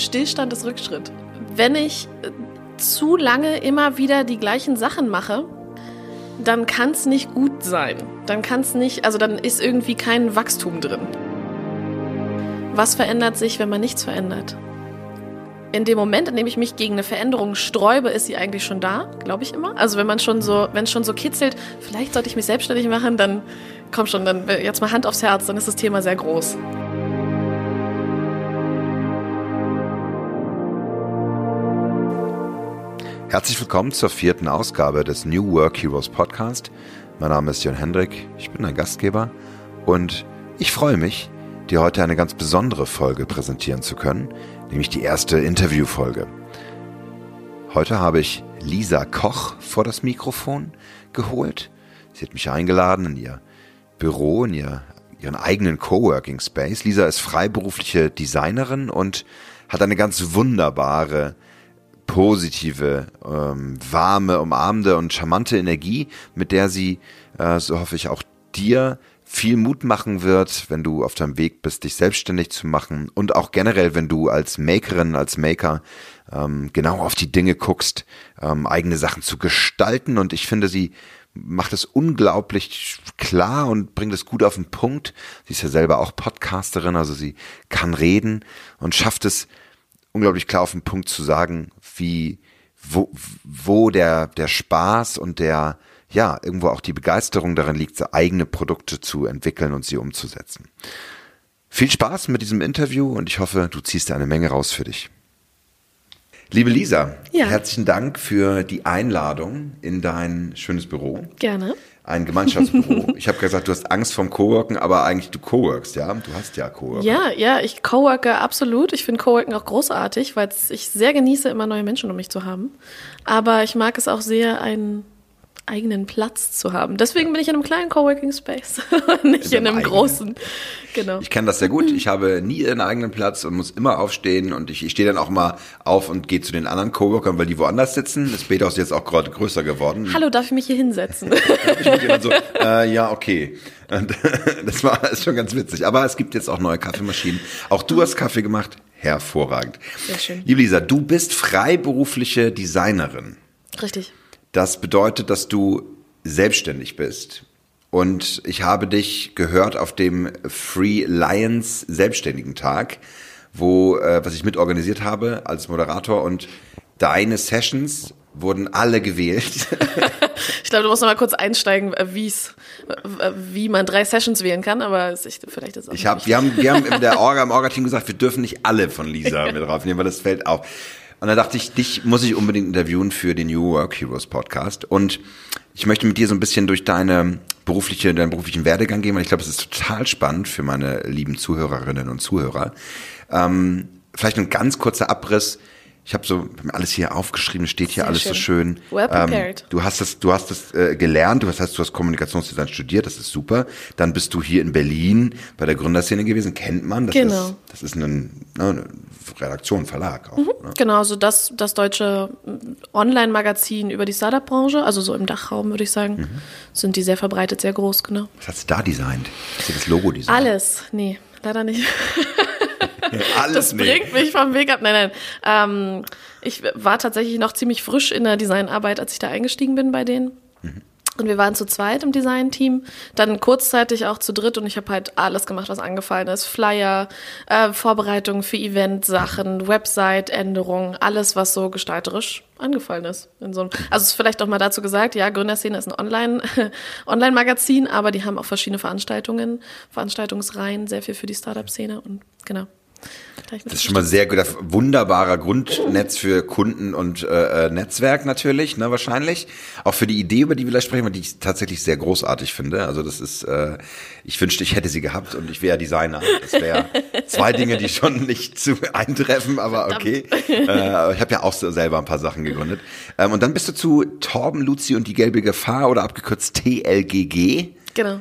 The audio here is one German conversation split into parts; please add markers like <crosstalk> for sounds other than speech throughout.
Stillstand ist Rückschritt. Wenn ich äh, zu lange immer wieder die gleichen Sachen mache, dann kann es nicht gut sein. Dann kann es nicht, also dann ist irgendwie kein Wachstum drin. Was verändert sich, wenn man nichts verändert? In dem Moment, in dem ich mich gegen eine Veränderung sträube, ist sie eigentlich schon da, glaube ich immer. Also wenn man schon so, wenn es schon so kitzelt, vielleicht sollte ich mich selbstständig machen, dann komm schon, dann jetzt mal Hand aufs Herz, dann ist das Thema sehr groß. Herzlich willkommen zur vierten Ausgabe des New Work Heroes Podcast. Mein Name ist Jon Hendrik, ich bin ein Gastgeber und ich freue mich, dir heute eine ganz besondere Folge präsentieren zu können, nämlich die erste Interviewfolge. Heute habe ich Lisa Koch vor das Mikrofon geholt. Sie hat mich eingeladen in ihr Büro, in ihr, ihren eigenen Coworking Space. Lisa ist freiberufliche Designerin und hat eine ganz wunderbare positive, ähm, warme, umarmende und charmante Energie, mit der sie, äh, so hoffe ich, auch dir viel Mut machen wird, wenn du auf deinem Weg bist, dich selbstständig zu machen und auch generell, wenn du als Makerin, als Maker ähm, genau auf die Dinge guckst, ähm, eigene Sachen zu gestalten. Und ich finde, sie macht es unglaublich klar und bringt es gut auf den Punkt. Sie ist ja selber auch Podcasterin, also sie kann reden und schafft es unglaublich klar auf den Punkt zu sagen, wie, wo, wo der, der Spaß und der, ja, irgendwo auch die Begeisterung darin liegt, eigene Produkte zu entwickeln und sie umzusetzen. Viel Spaß mit diesem Interview und ich hoffe, du ziehst eine Menge raus für dich. Liebe Lisa, ja. herzlichen Dank für die Einladung in dein schönes Büro. Gerne ein Gemeinschaftsbüro. <laughs> ich habe gesagt, du hast Angst vom Coworken, aber eigentlich du coworkst, ja? Du hast ja Coworken. Ja, ja, ich coworke absolut. Ich finde Coworken auch großartig, weil ich sehr genieße, immer neue Menschen um mich zu haben. Aber ich mag es auch sehr, einen eigenen Platz zu haben. Deswegen bin ich in einem kleinen Coworking Space, <laughs> nicht in, in einem eigenen. großen. Genau. Ich kenne das sehr gut. Ich habe nie einen eigenen Platz und muss immer aufstehen und ich, ich stehe dann auch mal auf und gehe zu den anderen Coworkern, weil die woanders sitzen. Das Beta ist jetzt auch gerade größer geworden. Hallo, darf ich mich hier hinsetzen? <laughs> so, äh, ja, okay. Und <laughs> das war ist schon ganz witzig. Aber es gibt jetzt auch neue Kaffeemaschinen. Auch du hast Kaffee gemacht. Hervorragend. Sehr schön. Liebe Lisa, du bist freiberufliche Designerin. Richtig. Das bedeutet, dass du selbstständig bist. Und ich habe dich gehört auf dem Free Lions Selbstständigen Tag, wo, äh, was ich mitorganisiert habe als Moderator und deine Sessions wurden alle gewählt. <laughs> ich glaube, du musst noch mal kurz einsteigen, äh, wie's, äh, wie man drei Sessions wählen kann, aber ich, vielleicht ist auch ich hab, wir haben, wir haben in der <laughs> Orga, im Orga-Team gesagt, wir dürfen nicht alle von Lisa mit draufnehmen, weil das fällt auf. Und da dachte ich, dich muss ich unbedingt interviewen für den New Work Heroes Podcast. Und ich möchte mit dir so ein bisschen durch deine berufliche, deinen beruflichen Werdegang gehen, weil ich glaube, es ist total spannend für meine lieben Zuhörerinnen und Zuhörer. Ähm, vielleicht ein ganz kurzer Abriss ich habe so alles hier aufgeschrieben, steht hier Sehr alles schön. so schön. Well ähm, prepared. Ähm, du hast das, du hast das äh, gelernt, du hast, du hast Kommunikationsdesign studiert, das ist super. Dann bist du hier in Berlin bei der Gründerszene gewesen, kennt man. Das genau. Ist, das ist eine, ne, eine Redaktion, Verlag auch. Mhm, ne? Genau, so das, das deutsche Online-Magazin über die Startup-Branche, also so im Dachraum würde ich sagen, mhm. sind die sehr verbreitet, sehr groß, genau. Was hast du da designt? Hast du das Logo designt? Alles, nee, leider nicht. <laughs> <laughs> Alles das nee. bringt mich vom Weg ab. Nein, nein. Ähm, ich war tatsächlich noch ziemlich frisch in der Designarbeit, als ich da eingestiegen bin bei denen. Mhm. Und wir waren zu zweit im Design-Team, dann kurzzeitig auch zu dritt und ich habe halt alles gemacht, was angefallen ist. Flyer, äh, Vorbereitungen für Event-Sachen, Website-Änderungen, alles, was so gestalterisch angefallen ist. In so einem, also ist vielleicht auch mal dazu gesagt, ja, Gründerszene ist ein Online, <laughs> Online-Magazin, aber die haben auch verschiedene Veranstaltungen, Veranstaltungsreihen, sehr viel für die Startup-Szene und genau. Das ist schon mal sehr gut, wunderbarer Grundnetz für Kunden und äh, äh, Netzwerk natürlich, ne, wahrscheinlich. Auch für die Idee, über die wir gleich sprechen, die ich tatsächlich sehr großartig finde. Also das ist, äh, ich wünschte, ich hätte sie gehabt und ich wäre Designer. Das wäre <laughs> zwei Dinge, die schon nicht zu eintreffen, aber okay. Äh, ich habe ja auch selber ein paar Sachen gegründet. Ähm, und dann bist du zu Torben, Luzi und die gelbe Gefahr oder abgekürzt TLGG. Genau.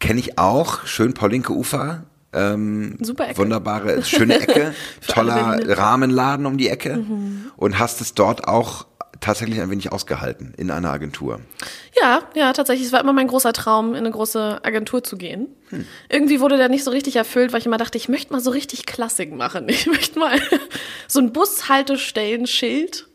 Kenne ich auch. Schön Paulinke Ufer. Ähm, Super Ecke. Wunderbare, schöne Ecke, <laughs> toller Rahmenladen um die Ecke. Mhm. Und hast es dort auch tatsächlich ein wenig ausgehalten in einer Agentur. Ja, ja, tatsächlich. Es war immer mein großer Traum, in eine große Agentur zu gehen. Hm. Irgendwie wurde der nicht so richtig erfüllt, weil ich immer dachte, ich möchte mal so richtig Klassik machen. <laughs> Ich möchte mal so ein Bushaltestellenschild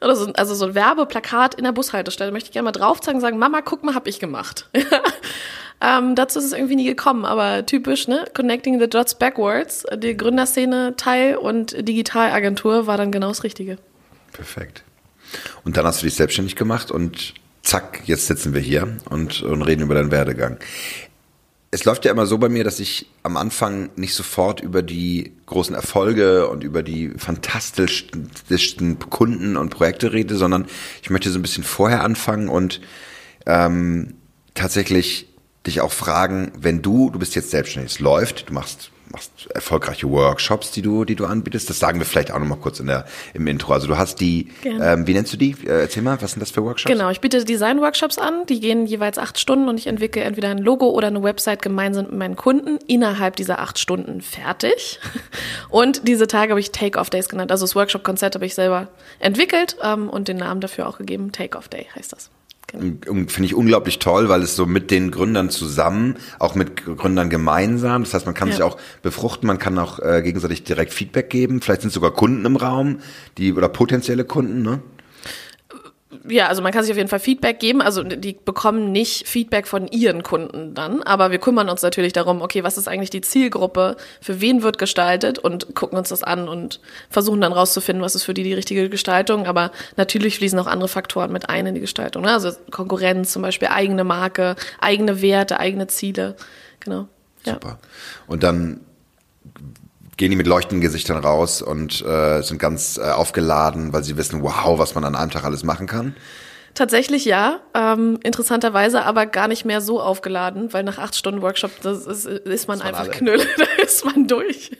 oder so, also so ein Werbeplakat in der Bushaltestelle möchte ich gerne mal drauf zeigen und sagen, Mama, guck mal, hab ich gemacht. <laughs> ähm, dazu ist es irgendwie nie gekommen, aber typisch, ne? Connecting the Dots Backwards, die Gründerszene Teil und Digitalagentur war dann genau das Richtige. Perfekt. Und dann hast du dich selbstständig gemacht und zack, jetzt sitzen wir hier und, und reden über deinen Werdegang. Es läuft ja immer so bei mir, dass ich am Anfang nicht sofort über die großen Erfolge und über die fantastischsten Kunden und Projekte rede, sondern ich möchte so ein bisschen vorher anfangen und ähm, tatsächlich dich auch fragen, wenn du, du bist jetzt selbstständig, es läuft, du machst machst erfolgreiche Workshops, die du, die du anbietest. Das sagen wir vielleicht auch nochmal kurz in der, im Intro. Also du hast die, ähm, wie nennst du die? Äh, erzähl mal, was sind das für Workshops? Genau, ich biete Design-Workshops an. Die gehen jeweils acht Stunden und ich entwickle entweder ein Logo oder eine Website gemeinsam mit meinen Kunden innerhalb dieser acht Stunden fertig. <laughs> Und diese Tage habe ich Take-Off-Days genannt. Also das Workshop-Konzept habe ich selber entwickelt ähm, und den Namen dafür auch gegeben. Take-Off-Day heißt das. Finde ich unglaublich toll, weil es so mit den Gründern zusammen, auch mit Gründern gemeinsam, das heißt, man kann ja. sich auch befruchten, man kann auch äh, gegenseitig direkt Feedback geben. Vielleicht sind sogar Kunden im Raum, die oder potenzielle Kunden, ne? Ja, also man kann sich auf jeden Fall Feedback geben. Also die bekommen nicht Feedback von ihren Kunden dann, aber wir kümmern uns natürlich darum, okay, was ist eigentlich die Zielgruppe, für wen wird gestaltet und gucken uns das an und versuchen dann rauszufinden, was ist für die die richtige Gestaltung. Aber natürlich fließen auch andere Faktoren mit ein in die Gestaltung. Ne? Also Konkurrenz zum Beispiel, eigene Marke, eigene Werte, eigene Ziele. Genau. Ja. Super. Und dann gehen die mit leuchtenden Gesichtern raus und äh, sind ganz äh, aufgeladen, weil sie wissen, wow, was man an einem Tag alles machen kann? Tatsächlich ja, ähm, interessanterweise aber gar nicht mehr so aufgeladen, weil nach acht Stunden Workshop das ist, ist man einfach alle. Knülle, <laughs> da ist man durch.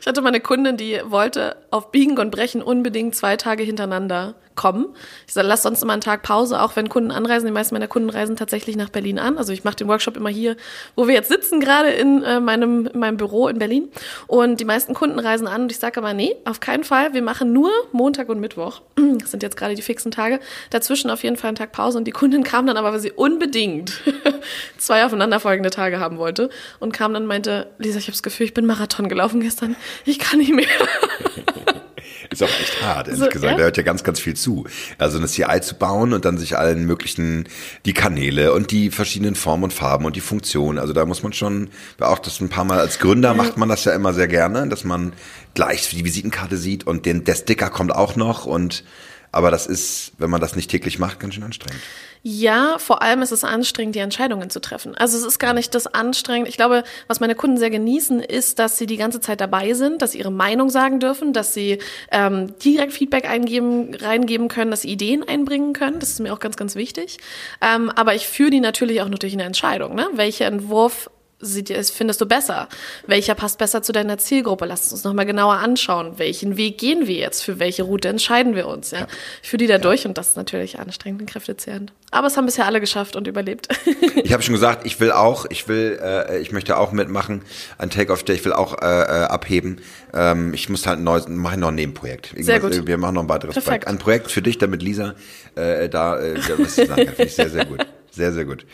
Ich hatte meine Kundin, die wollte auf Biegen und Brechen unbedingt zwei Tage hintereinander kommen. Ich sage, lass sonst immer einen Tag Pause, auch wenn Kunden anreisen. Die meisten meiner Kunden reisen tatsächlich nach Berlin an. Also ich mache den Workshop immer hier, wo wir jetzt sitzen, gerade in, äh, meinem, in meinem Büro in Berlin. Und die meisten Kunden reisen an und ich sage aber, nee, auf keinen Fall. Wir machen nur Montag und Mittwoch. <clears throat> Das sind jetzt gerade die fixen Tage. Dazwischen auf jeden Fall einen Tag Pause. Und die Kundin kam dann aber, weil sie unbedingt <laughs> zwei aufeinanderfolgende Tage haben wollte und kam dann und meinte, Lisa, ich habe das Gefühl, ich bin Marathon gelaufen gestern. Ich kann nicht mehr. <laughs> Ist auch echt hart, ehrlich so, gesagt. Ja? Da hört ja ganz, ganz viel zu. Also eine CI zu bauen und dann sich allen möglichen, die Kanäle und die verschiedenen Formen und Farben und die Funktionen. Also da muss man schon, auch das ein paar Mal als Gründer macht man das ja immer sehr gerne, dass man gleich die Visitenkarte sieht und den, der Sticker kommt auch noch und aber das ist, wenn man das nicht täglich macht, ganz schön anstrengend. Ja, vor allem ist es anstrengend, die Entscheidungen zu treffen. Also es ist gar nicht das anstrengend. Ich glaube, was meine Kunden sehr genießen, ist, dass sie die ganze Zeit dabei sind, dass sie ihre Meinung sagen dürfen, dass sie ähm, direkt Feedback eingeben, reingeben können, dass sie Ideen einbringen können. Das ist mir auch ganz, ganz wichtig. Ähm, aber ich führe die natürlich auch nur durch eine Entscheidung. Ne? Welcher Entwurf findest du besser? Welcher passt besser zu deiner Zielgruppe? Lass uns uns nochmal genauer anschauen. Welchen Weg gehen wir jetzt? Für welche Route entscheiden wir uns? Ja? ja. Führe die da ja. durch und das ist natürlich anstrengend und kräftezehrend. Aber es haben bisher alle geschafft und überlebt. <laughs> ich habe schon gesagt, ich will auch, ich will, äh, ich möchte auch mitmachen. Ein Take-Off, der ich will auch äh, äh, abheben. Ähm, ich muss halt ein neues, mache noch ein Nebenprojekt. Irgendwas, sehr gut. Wir machen noch ein weiteres Perfekt. Projekt. Ein Projekt für dich, damit Lisa äh, da, äh, was ich sagen kann. Finde ich sehr, sehr gut. Sehr, sehr gut.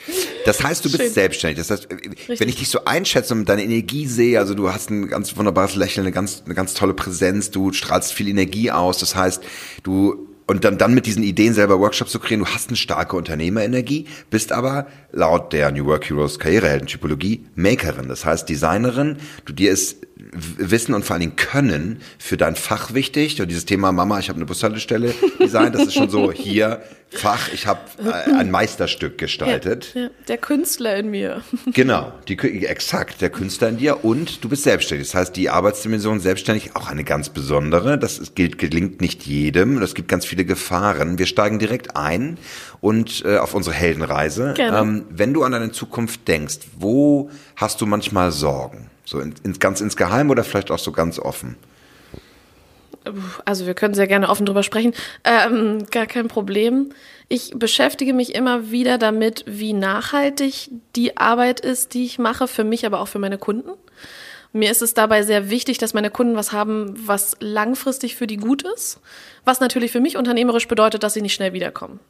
Das heißt, du bist Schön. selbstständig. Das heißt, Richtig. wenn ich dich so einschätze und deine Energie sehe, also du hast ein ganz wunderbares Lächeln, eine ganz, eine ganz tolle Präsenz, du strahlst viel Energie aus. Das heißt, du und dann, dann mit diesen Ideen selber Workshops zu kreieren, du hast eine starke Unternehmerenergie, bist aber laut der New Work Heroes Karrierehelden-Typologie Makerin, das heißt Designerin. Du dir ist Wissen und vor allen Dingen Können für dein Fach wichtig. Und dieses Thema Mama, ich habe eine Bushaltestelle designt, das ist schon so <laughs> hier Fach, ich habe äh, ein Meisterstück gestaltet. Ja, ja, der Künstler in mir. <laughs> Genau, die, exakt, der Künstler in dir und du bist selbstständig. Das heißt, die Arbeitsdimension selbstständig auch eine ganz besondere. Das gilt, gelingt nicht jedem. Es gibt ganz viele Gefahren. Wir steigen direkt ein und äh, auf unsere Heldenreise. Ähm, wenn du an deine Zukunft denkst, wo hast du manchmal Sorgen? So in, in, ganz insgeheim oder vielleicht auch so ganz offen? Also wir können sehr gerne offen drüber sprechen. Ähm, gar kein Problem. Ich beschäftige mich immer wieder damit, wie nachhaltig die Arbeit ist, die ich mache, für mich, aber auch für meine Kunden. Mir ist es dabei sehr wichtig, dass meine Kunden was haben, was langfristig für die gut ist. Was natürlich für mich unternehmerisch bedeutet, dass sie nicht schnell wiederkommen.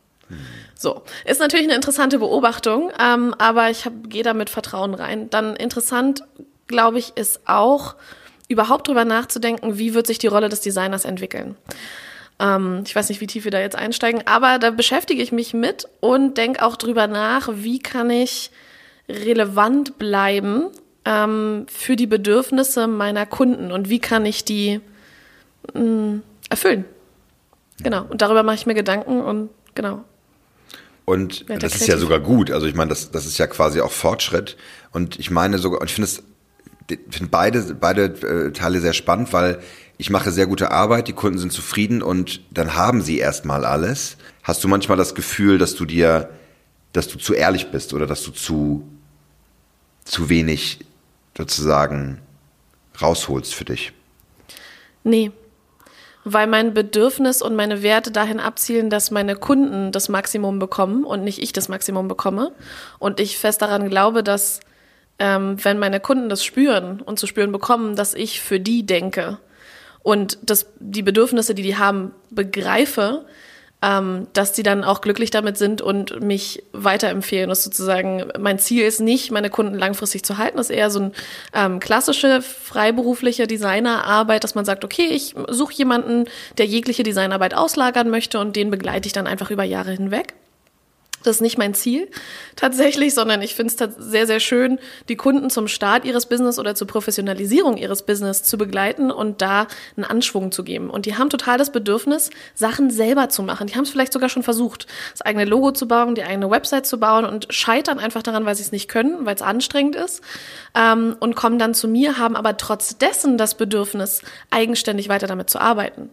So, ist natürlich eine interessante Beobachtung, ähm, aber ich gehe da mit Vertrauen rein. Dann interessant, glaube ich, ist auch überhaupt drüber nachzudenken, wie wird sich die Rolle des Designers entwickeln. Ähm, ich weiß nicht, wie tief wir da jetzt einsteigen, aber da beschäftige ich mich mit und denke auch drüber nach, wie kann ich relevant bleiben ähm, für die Bedürfnisse meiner Kunden und wie kann ich die mh, mm, erfüllen. Genau, und darüber mache ich mir Gedanken und genau. Und ja, das ist ja sogar gut. Also ich meine, das, das ist ja quasi auch Fortschritt. Und ich meine sogar, und ich finde es, finde beide, beide äh, Teile sehr spannend, weil ich mache sehr gute Arbeit, die Kunden sind zufrieden und dann haben sie erstmal alles. Hast du manchmal das Gefühl, dass du dir, dass du zu ehrlich bist oder dass du zu, zu wenig sozusagen rausholst für dich? Nee, weil mein Bedürfnis und meine Werte dahin abzielen, dass meine Kunden das Maximum bekommen und nicht ich das Maximum bekomme. Und ich fest daran glaube, dass ähm, wenn meine Kunden das spüren und zu spüren bekommen, dass ich für die denke und dass die Bedürfnisse, die die haben, begreife, ähm, dass die dann auch glücklich damit sind und mich weiterempfehlen. Das sozusagen, mein Ziel ist nicht, meine Kunden langfristig zu halten. Das ist eher so eine ähm, klassische freiberufliche Designerarbeit, dass man sagt, okay, ich suche jemanden, der jegliche Designarbeit auslagern möchte und den begleite ich dann einfach über Jahre hinweg. Das ist nicht mein Ziel tatsächlich, sondern ich finde es sehr, sehr schön, die Kunden zum Start ihres Business oder zur Professionalisierung ihres Business zu begleiten und da einen Anschwung zu geben. Und die haben total das Bedürfnis, Sachen selber zu machen. Die haben es vielleicht sogar schon versucht, das eigene Logo zu bauen, die eigene Website zu bauen und scheitern einfach daran, weil sie es nicht können, weil es anstrengend ist ähm, und kommen dann zu mir, haben aber trotz dessen das Bedürfnis, eigenständig weiter damit zu arbeiten.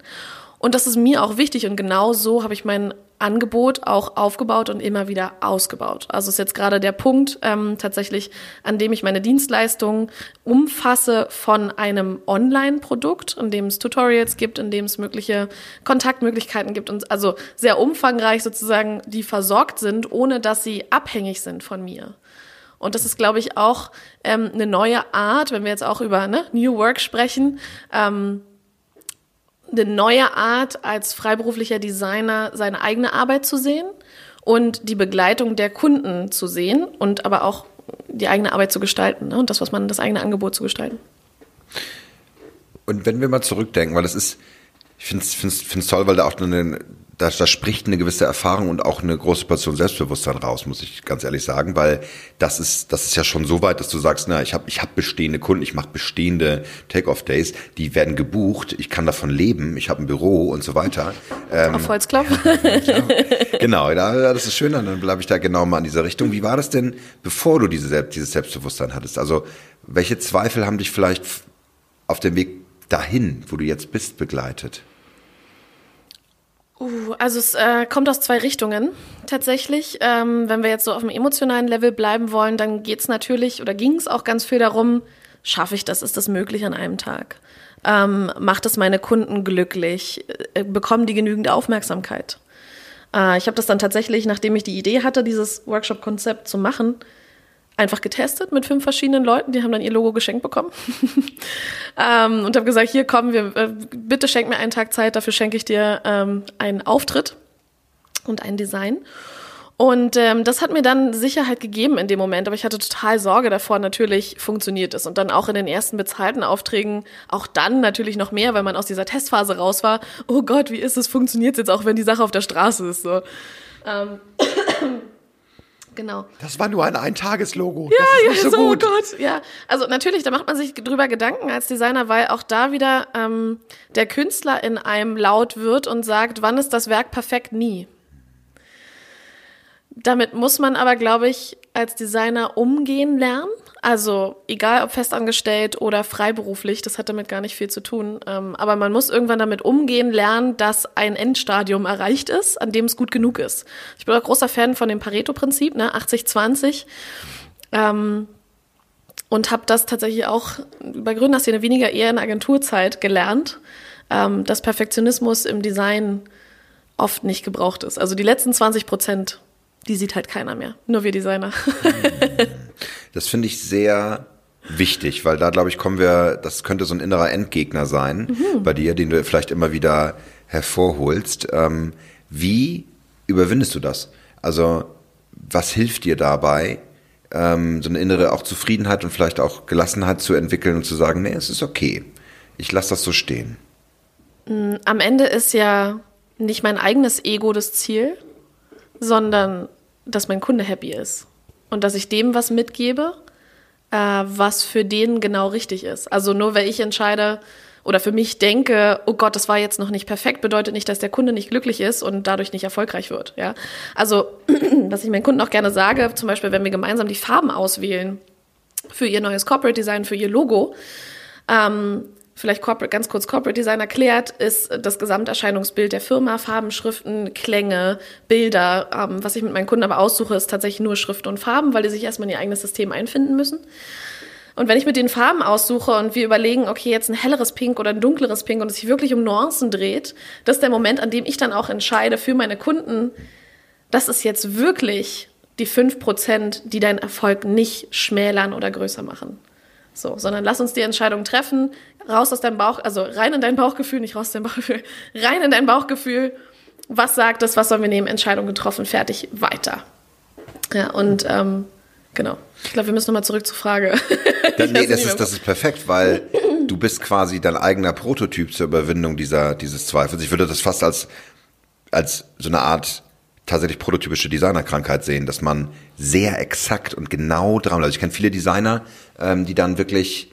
Und das ist mir auch wichtig und genau so habe ich mein Angebot auch aufgebaut und immer wieder ausgebaut. Also ist jetzt gerade der Punkt ähm, tatsächlich, an dem ich meine Dienstleistungen umfasse von einem Online-Produkt, in dem es Tutorials gibt, in dem es mögliche Kontaktmöglichkeiten gibt und also sehr umfangreich sozusagen, die versorgt sind, ohne dass sie abhängig sind von mir. Und das ist, glaube ich, auch ähm, eine neue Art, wenn wir jetzt auch über ne, New Work sprechen, ähm, eine neue Art, als freiberuflicher Designer seine eigene Arbeit zu sehen und die Begleitung der Kunden zu sehen und aber auch die eigene Arbeit zu gestalten ne? und das, was man, das eigene Angebot zu gestalten. Und wenn wir mal zurückdenken, weil das ist, ich finde es toll, weil da auch eine, da, da spricht eine gewisse Erfahrung und auch eine große Portion Selbstbewusstsein raus, muss ich ganz ehrlich sagen, weil das ist, das ist ja schon so weit, dass du sagst, na, ich habe ich hab bestehende Kunden, ich mache bestehende Take-off-Days, die werden gebucht, ich kann davon leben, ich habe ein Büro und so weiter. Ähm, Auf Holzklopf. genau, da, das ist schön, dann bleibe ich da genau mal in dieser Richtung. Wie war das denn, bevor du diese, dieses Selbstbewusstsein hattest? Also welche Zweifel haben dich vielleicht auf dem Weg dahin, wo du jetzt bist, begleitet? Uh, also es äh, kommt aus zwei Richtungen tatsächlich. Ähm, wenn wir jetzt so auf dem emotionalen Level bleiben wollen, dann geht es natürlich oder ging es auch ganz viel darum, schaffe ich das, ist das möglich an einem Tag? Ähm, macht es meine Kunden glücklich? Äh, bekommen die genügend Aufmerksamkeit? Äh, ich habe das dann tatsächlich, nachdem ich die Idee hatte, dieses Workshop-Konzept zu machen, einfach getestet mit fünf verschiedenen Leuten. Die haben dann ihr Logo geschenkt bekommen. <laughs> ähm, und habe gesagt, hier kommen wir, äh, bitte schenk mir einen Tag Zeit, dafür schenke ich dir ähm, einen Auftritt und ein Design. Und ähm, das hat mir dann Sicherheit gegeben in dem Moment, aber ich hatte total Sorge davor, natürlich funktioniert es. Und dann auch in den ersten bezahlten Aufträgen, auch dann natürlich noch mehr, weil man aus dieser Testphase raus war. Oh Gott, wie ist es, funktioniert es jetzt auch, wenn die Sache auf der Straße ist? So. Ähm genau. Das war nur ein Eintageslogo. Ja, ja, so, so gut. Gott. Ja, also natürlich, da macht man sich drüber Gedanken als Designer, weil auch da wieder ähm, der Künstler in einem laut wird und sagt, wann ist das Werk perfekt? Nie. Damit muss man aber, glaube ich, als Designer umgehen lernen. Also egal ob festangestellt oder freiberuflich, das hat damit gar nicht viel zu tun. Ähm, aber man muss irgendwann damit umgehen lernen, dass ein Endstadium erreicht ist, an dem es gut genug ist. Ich bin auch großer Fan von dem Pareto-Prinzip, ne, 80-20. Ähm, und habe das tatsächlich auch bei Gründerszene weniger eher in Agenturzeit gelernt, ähm, dass Perfektionismus im Design oft nicht gebraucht ist. Also die letzten 20 Prozent die sieht halt keiner mehr. Nur wir Designer. <laughs> das finde ich sehr wichtig, weil da glaube ich kommen wir, das könnte so ein innerer Endgegner sein mhm. bei dir, den du vielleicht immer wieder hervorholst. Ähm, wie überwindest du das? Also was hilft dir dabei, ähm, so eine innere auch Zufriedenheit und vielleicht auch Gelassenheit zu entwickeln und zu sagen, nee, es ist okay, ich lasse das so stehen? Mm, am Ende ist ja nicht mein eigenes Ego das Ziel, sondern dass mein Kunde happy ist und dass ich dem was mitgebe, äh, was für den genau richtig ist. Also nur weil ich entscheide oder für mich denke, oh Gott, das war jetzt noch nicht perfekt, bedeutet nicht, dass der Kunde nicht glücklich ist und dadurch nicht erfolgreich wird. Ja? Also <clears throat> was ich meinen Kunden auch gerne sage, zum Beispiel, wenn wir gemeinsam die Farben auswählen für ihr neues Corporate Design, für ihr Logo, ähm, vielleicht Corporate, ganz kurz Corporate Design erklärt, ist das Gesamterscheinungsbild der Firma, Farben, Schriften, Klänge, Bilder. Ähm, was ich mit meinen Kunden aber aussuche, ist tatsächlich nur Schrift und Farben, weil die sich erstmal in ihr eigenes System einfinden müssen. Und wenn ich mit den Farben aussuche und wir überlegen, okay, jetzt ein helleres Pink oder ein dunkleres Pink und es sich wirklich um Nuancen dreht, das ist der Moment, an dem ich dann auch entscheide für meine Kunden, das ist jetzt wirklich die 5%, die deinen Erfolg nicht schmälern oder größer machen. So, sondern lass uns die Entscheidung treffen, raus aus deinem Bauch, also rein in dein Bauchgefühl, nicht raus aus deinem Bauchgefühl, <laughs> rein in dein Bauchgefühl. Was sagt es, was sollen wir nehmen? Entscheidung getroffen, fertig, weiter. Ja, und ähm, genau. Ich glaube, wir müssen nochmal zurück zur Frage. <laughs> Das, nee, das ist, das ist perfekt, weil du bist quasi dein eigener Prototyp zur Überwindung dieser, dieses Zweifels. Ich würde das fast als, als so eine Art tatsächlich prototypische Designerkrankheit sehen, dass man sehr exakt und genau dran, also ich kenne viele Designer, ähm, die dann wirklich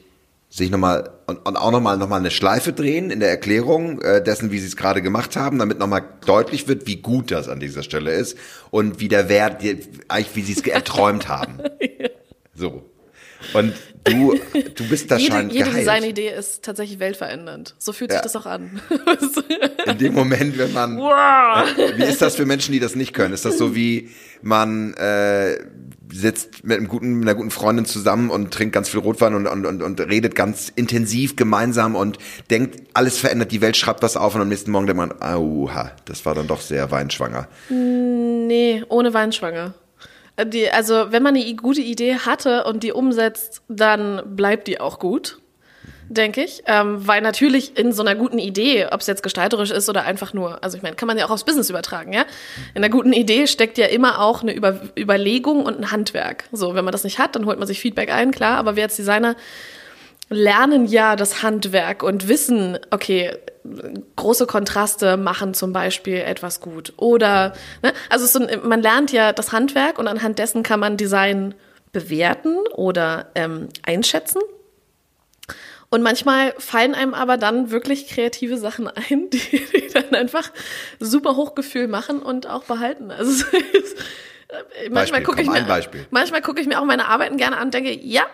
sich nochmal und, und auch nochmal noch mal eine Schleife drehen in der Erklärung äh, dessen, wie sie es gerade gemacht haben, damit nochmal deutlich wird, wie gut das an dieser Stelle ist und wie der Wert, eigentlich wie sie es <laughs> erträumt haben. So. Und du, du bist da jede, schon Jede Designidee ist tatsächlich weltverändernd. So fühlt sich ja. das auch an. <laughs> In dem Moment, wenn man. Wow. Wie ist das für Menschen, die das nicht können? Ist das so wie man äh, sitzt mit einem guten, mit einer guten Freundin zusammen und trinkt ganz viel Rotwein und, und, und, und redet ganz intensiv gemeinsam und denkt, alles verändert, die Welt schreibt was auf und am nächsten Morgen denkt man, auha, das war dann doch sehr weinschwanger. Nee, ohne weinschwanger. Die, also, wenn man eine gute Idee hatte und die umsetzt, dann bleibt die auch gut, denke ich. Ähm, weil natürlich in so einer guten Idee, ob es jetzt gestalterisch ist oder einfach nur, also ich meine, kann man ja auch aufs Business übertragen, ja? In einer guten Idee steckt ja immer auch eine Über Überlegung und ein Handwerk. So, wenn man das nicht hat, dann holt man sich Feedback ein, klar, aber wir als Designer lernen ja das Handwerk und wissen, okay, große Kontraste machen zum Beispiel etwas gut. Oder, ne, also so, man lernt ja das Handwerk und anhand dessen kann man Design bewerten oder ähm, einschätzen. Und manchmal fallen einem aber dann wirklich kreative Sachen <laughs> ein, die, die dann einfach super Hochgefühl machen und auch behalten. Also äh, manchmal gucke ich, mir, manchmal guck ich mir auch meine Arbeiten gerne an und denke, ja,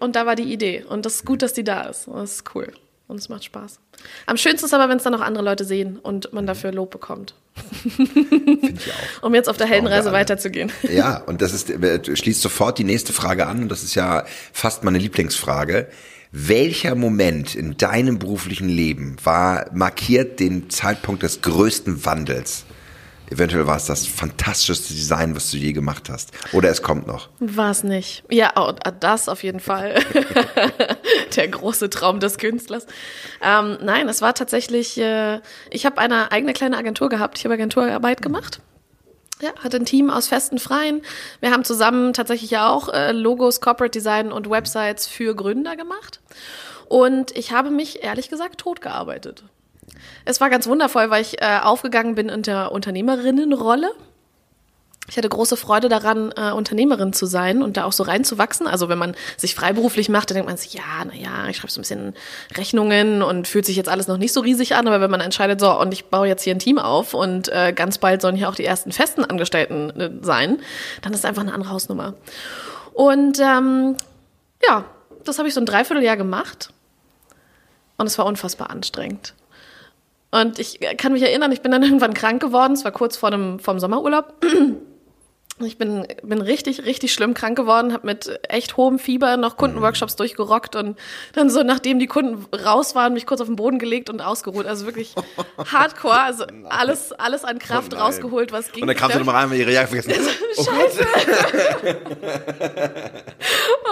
und da war die Idee. Und das ist gut, dass die da ist. Das ist cool. Und es macht Spaß. Am schönsten ist aber, wenn es dann auch andere Leute sehen und man dafür Lob bekommt. Finde ich auch. <laughs> Um jetzt auf der Heldenreise weiterzugehen. <laughs> Ja, und das ist, schließt sofort die nächste Frage an. Und das ist ja fast meine Lieblingsfrage. Welcher Moment in deinem beruflichen Leben war, markiert den Zeitpunkt des größten Wandels? Eventuell war es das fantastischste Design, was du je gemacht hast. Oder es kommt noch. War es nicht. Ja, oh, das auf jeden Fall. <laughs> Der große Traum des Künstlers. Ähm, nein, es war tatsächlich, äh, ich habe eine eigene kleine Agentur gehabt. Ich habe Agenturarbeit gemacht. Ja, hatte ein Team aus festen Freien. Wir haben zusammen tatsächlich ja auch äh, Logos, Corporate Design und Websites für Gründer gemacht. Und ich habe mich ehrlich gesagt totgearbeitet. Es war ganz wundervoll, weil ich äh, aufgegangen bin in der Unternehmerinnenrolle. Ich hatte große Freude daran, äh, Unternehmerin zu sein und da auch so reinzuwachsen. Also wenn man sich freiberuflich macht, dann denkt man sich, ja, naja, ich schreibe so ein bisschen Rechnungen und fühlt sich jetzt alles noch nicht so riesig an. Aber wenn man entscheidet, so, und ich baue jetzt hier ein Team auf und äh, ganz bald sollen hier auch die ersten festen Angestellten äh, sein, dann ist einfach eine andere Hausnummer. Und ähm, ja, das habe ich so ein Dreivierteljahr gemacht. Und es war unfassbar anstrengend. Und ich kann mich erinnern, ich bin dann <laughs> irgendwann krank geworden. Es war kurz vor dem vom Sommerurlaub. <clears throat> Ich bin, bin richtig, richtig schlimm krank geworden, habe mit echt hohem Fieber noch Kundenworkshops durchgerockt und dann so, nachdem die Kunden raus waren, mich kurz auf den Boden gelegt und ausgeruht. Also wirklich <laughs> hardcore, also alles, alles an Kraft Oh rausgeholt, was ging. Und dann kamst du nochmal rein, weil ihre Jacke vergessen. <laughs> Oh Scheiße. <laughs>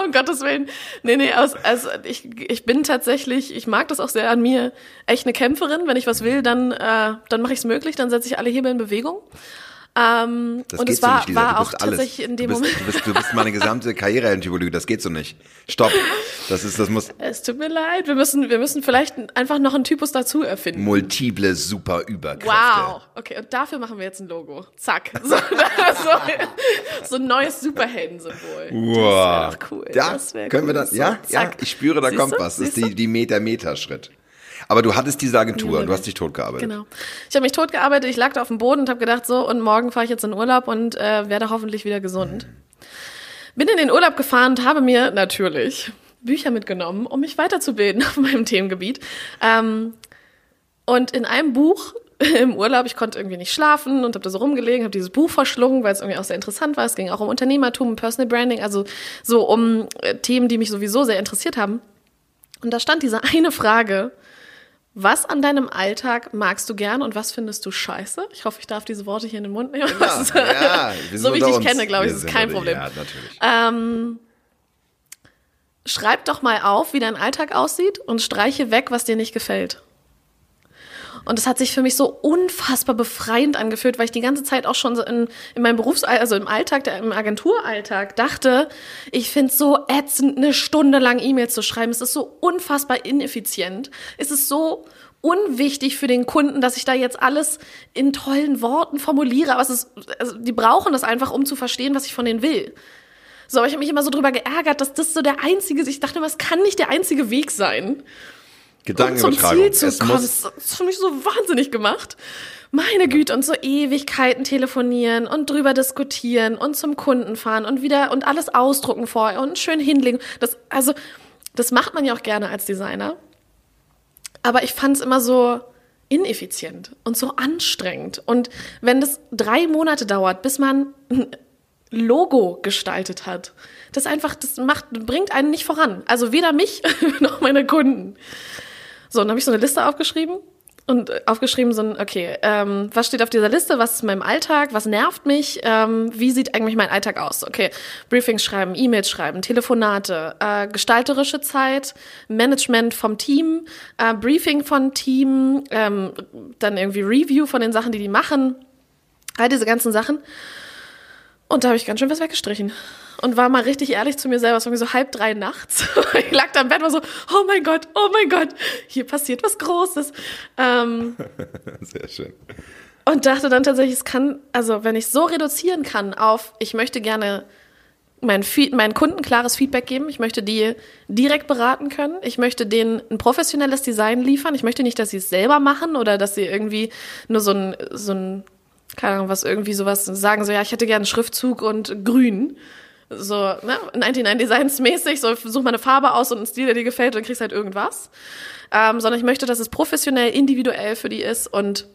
um Gottes Willen. Nee, nee, aus, also ich, ich bin tatsächlich, ich mag das auch sehr an mir, echt eine Kämpferin. Wenn ich was will, dann, äh, dann mache ich es möglich, dann setze ich alle Hebel in Bewegung. Ähm, Das und geht es war, so nicht, Lisa. war auch tatsächlich in dem du bist, Moment. Du bist, du bist meine gesamte Karrieretypologie. Das geht so nicht. Stopp. Das ist, das muss Es tut mir leid, wir müssen, wir müssen vielleicht einfach noch einen Typus dazu erfinden. multiple super Überkräfte. Wow. Okay, und dafür machen wir jetzt ein Logo. Zack. <laughs> So, so, so ein neues Superheldensymbol. Wow. Das wäre cool. Ja, das wär können wir cool. das? Ja, So, ja. zack. Ich spüre, da Siehst kommt du? was. Das ist Siehst die, die Meter-Meter-Schritt. Aber du hattest diese Agentur und du hast dich totgearbeitet. Genau. Ich habe mich totgearbeitet, ich lag da auf dem Boden und habe gedacht, so, und morgen fahre ich jetzt in Urlaub und äh, werde hoffentlich wieder gesund. Bin in den Urlaub gefahren und habe mir natürlich Bücher mitgenommen, um mich weiterzubilden <laughs> auf meinem Themengebiet. Ähm, und in einem Buch <laughs> im Urlaub, ich konnte irgendwie nicht schlafen und habe da so rumgelegen, habe dieses Buch verschlungen, weil es irgendwie auch sehr interessant war. Es ging auch um Unternehmertum, um Personal Branding, also so um äh, Themen, die mich sowieso sehr interessiert haben. Und da stand diese eine Frage, was an deinem Alltag magst du gern und was findest du scheiße? Ich hoffe, ich darf diese Worte hier in den Mund nehmen. Ja, <laughs> ja, so wie ich dich kenne, glaube ich, ist kein Problem. Ja, natürlich. Ähm, schreib doch mal auf, wie dein Alltag aussieht und streiche weg, was dir nicht gefällt. Und es hat sich für mich so unfassbar befreiend angefühlt, weil ich die ganze Zeit auch schon in, in meinem Berufs-, also im Alltag, im Agenturalltag dachte, ich finde es so ätzend, eine Stunde lang E-Mails zu schreiben. Es ist so unfassbar ineffizient. Es ist so unwichtig für den Kunden, dass ich da jetzt alles in tollen Worten formuliere. Aber es ist, also die brauchen das einfach, um zu verstehen, was ich von denen will. So, aber ich habe mich immer so drüber geärgert, dass das so der einzige, ich dachte immer, es kann nicht der einzige Weg sein um zum Gedankenübertragung. Ziel zu kommen. Das ist für mich so wahnsinnig gemacht. Meine Güte, und so Ewigkeiten telefonieren und drüber diskutieren und zum Kunden fahren und wieder und alles ausdrucken vorher und schön hinlegen. Das, also, das macht man ja auch gerne als Designer. Aber ich fand es immer so ineffizient und so anstrengend. Und wenn das drei Monate dauert, bis man ein Logo gestaltet hat, das einfach, das macht, bringt einen nicht voran. Also weder mich <laughs> noch meine Kunden. So, dann habe ich so eine Liste aufgeschrieben und äh, aufgeschrieben so ein, okay, ähm, was steht auf dieser Liste, was ist in meinem Alltag, was nervt mich, ähm, wie sieht eigentlich mein Alltag aus? Okay, Briefings schreiben, E-Mails schreiben, Telefonate, äh, gestalterische Zeit, Management vom Team, äh, Briefing von Team, ähm, dann irgendwie Review von den Sachen, die die machen, all diese ganzen Sachen. Und da habe ich ganz schön was weggestrichen. Und war mal richtig ehrlich zu mir selber. Es war irgendwie so halb drei nachts. <laughs> ich lag da im Bett und war so, oh mein Gott, oh mein Gott, hier passiert was Großes. Ähm, <laughs> sehr schön. und dachte dann tatsächlich, es kann, also wenn ich so reduzieren kann auf, ich möchte gerne meinen, Feed, meinen Kunden klares Feedback geben, ich möchte die direkt beraten können, ich möchte denen ein professionelles Design liefern, ich möchte nicht, dass sie es selber machen oder dass sie irgendwie nur so ein, so ein, keine Ahnung, was irgendwie sowas sagen, so ja, ich hätte gerne einen Schriftzug und grün. So, ne, 99 Designs mäßig, so such mal eine Farbe aus und einen Stil, der dir gefällt und kriegst halt irgendwas. Ähm, sondern ich möchte, dass es professionell, individuell für die ist und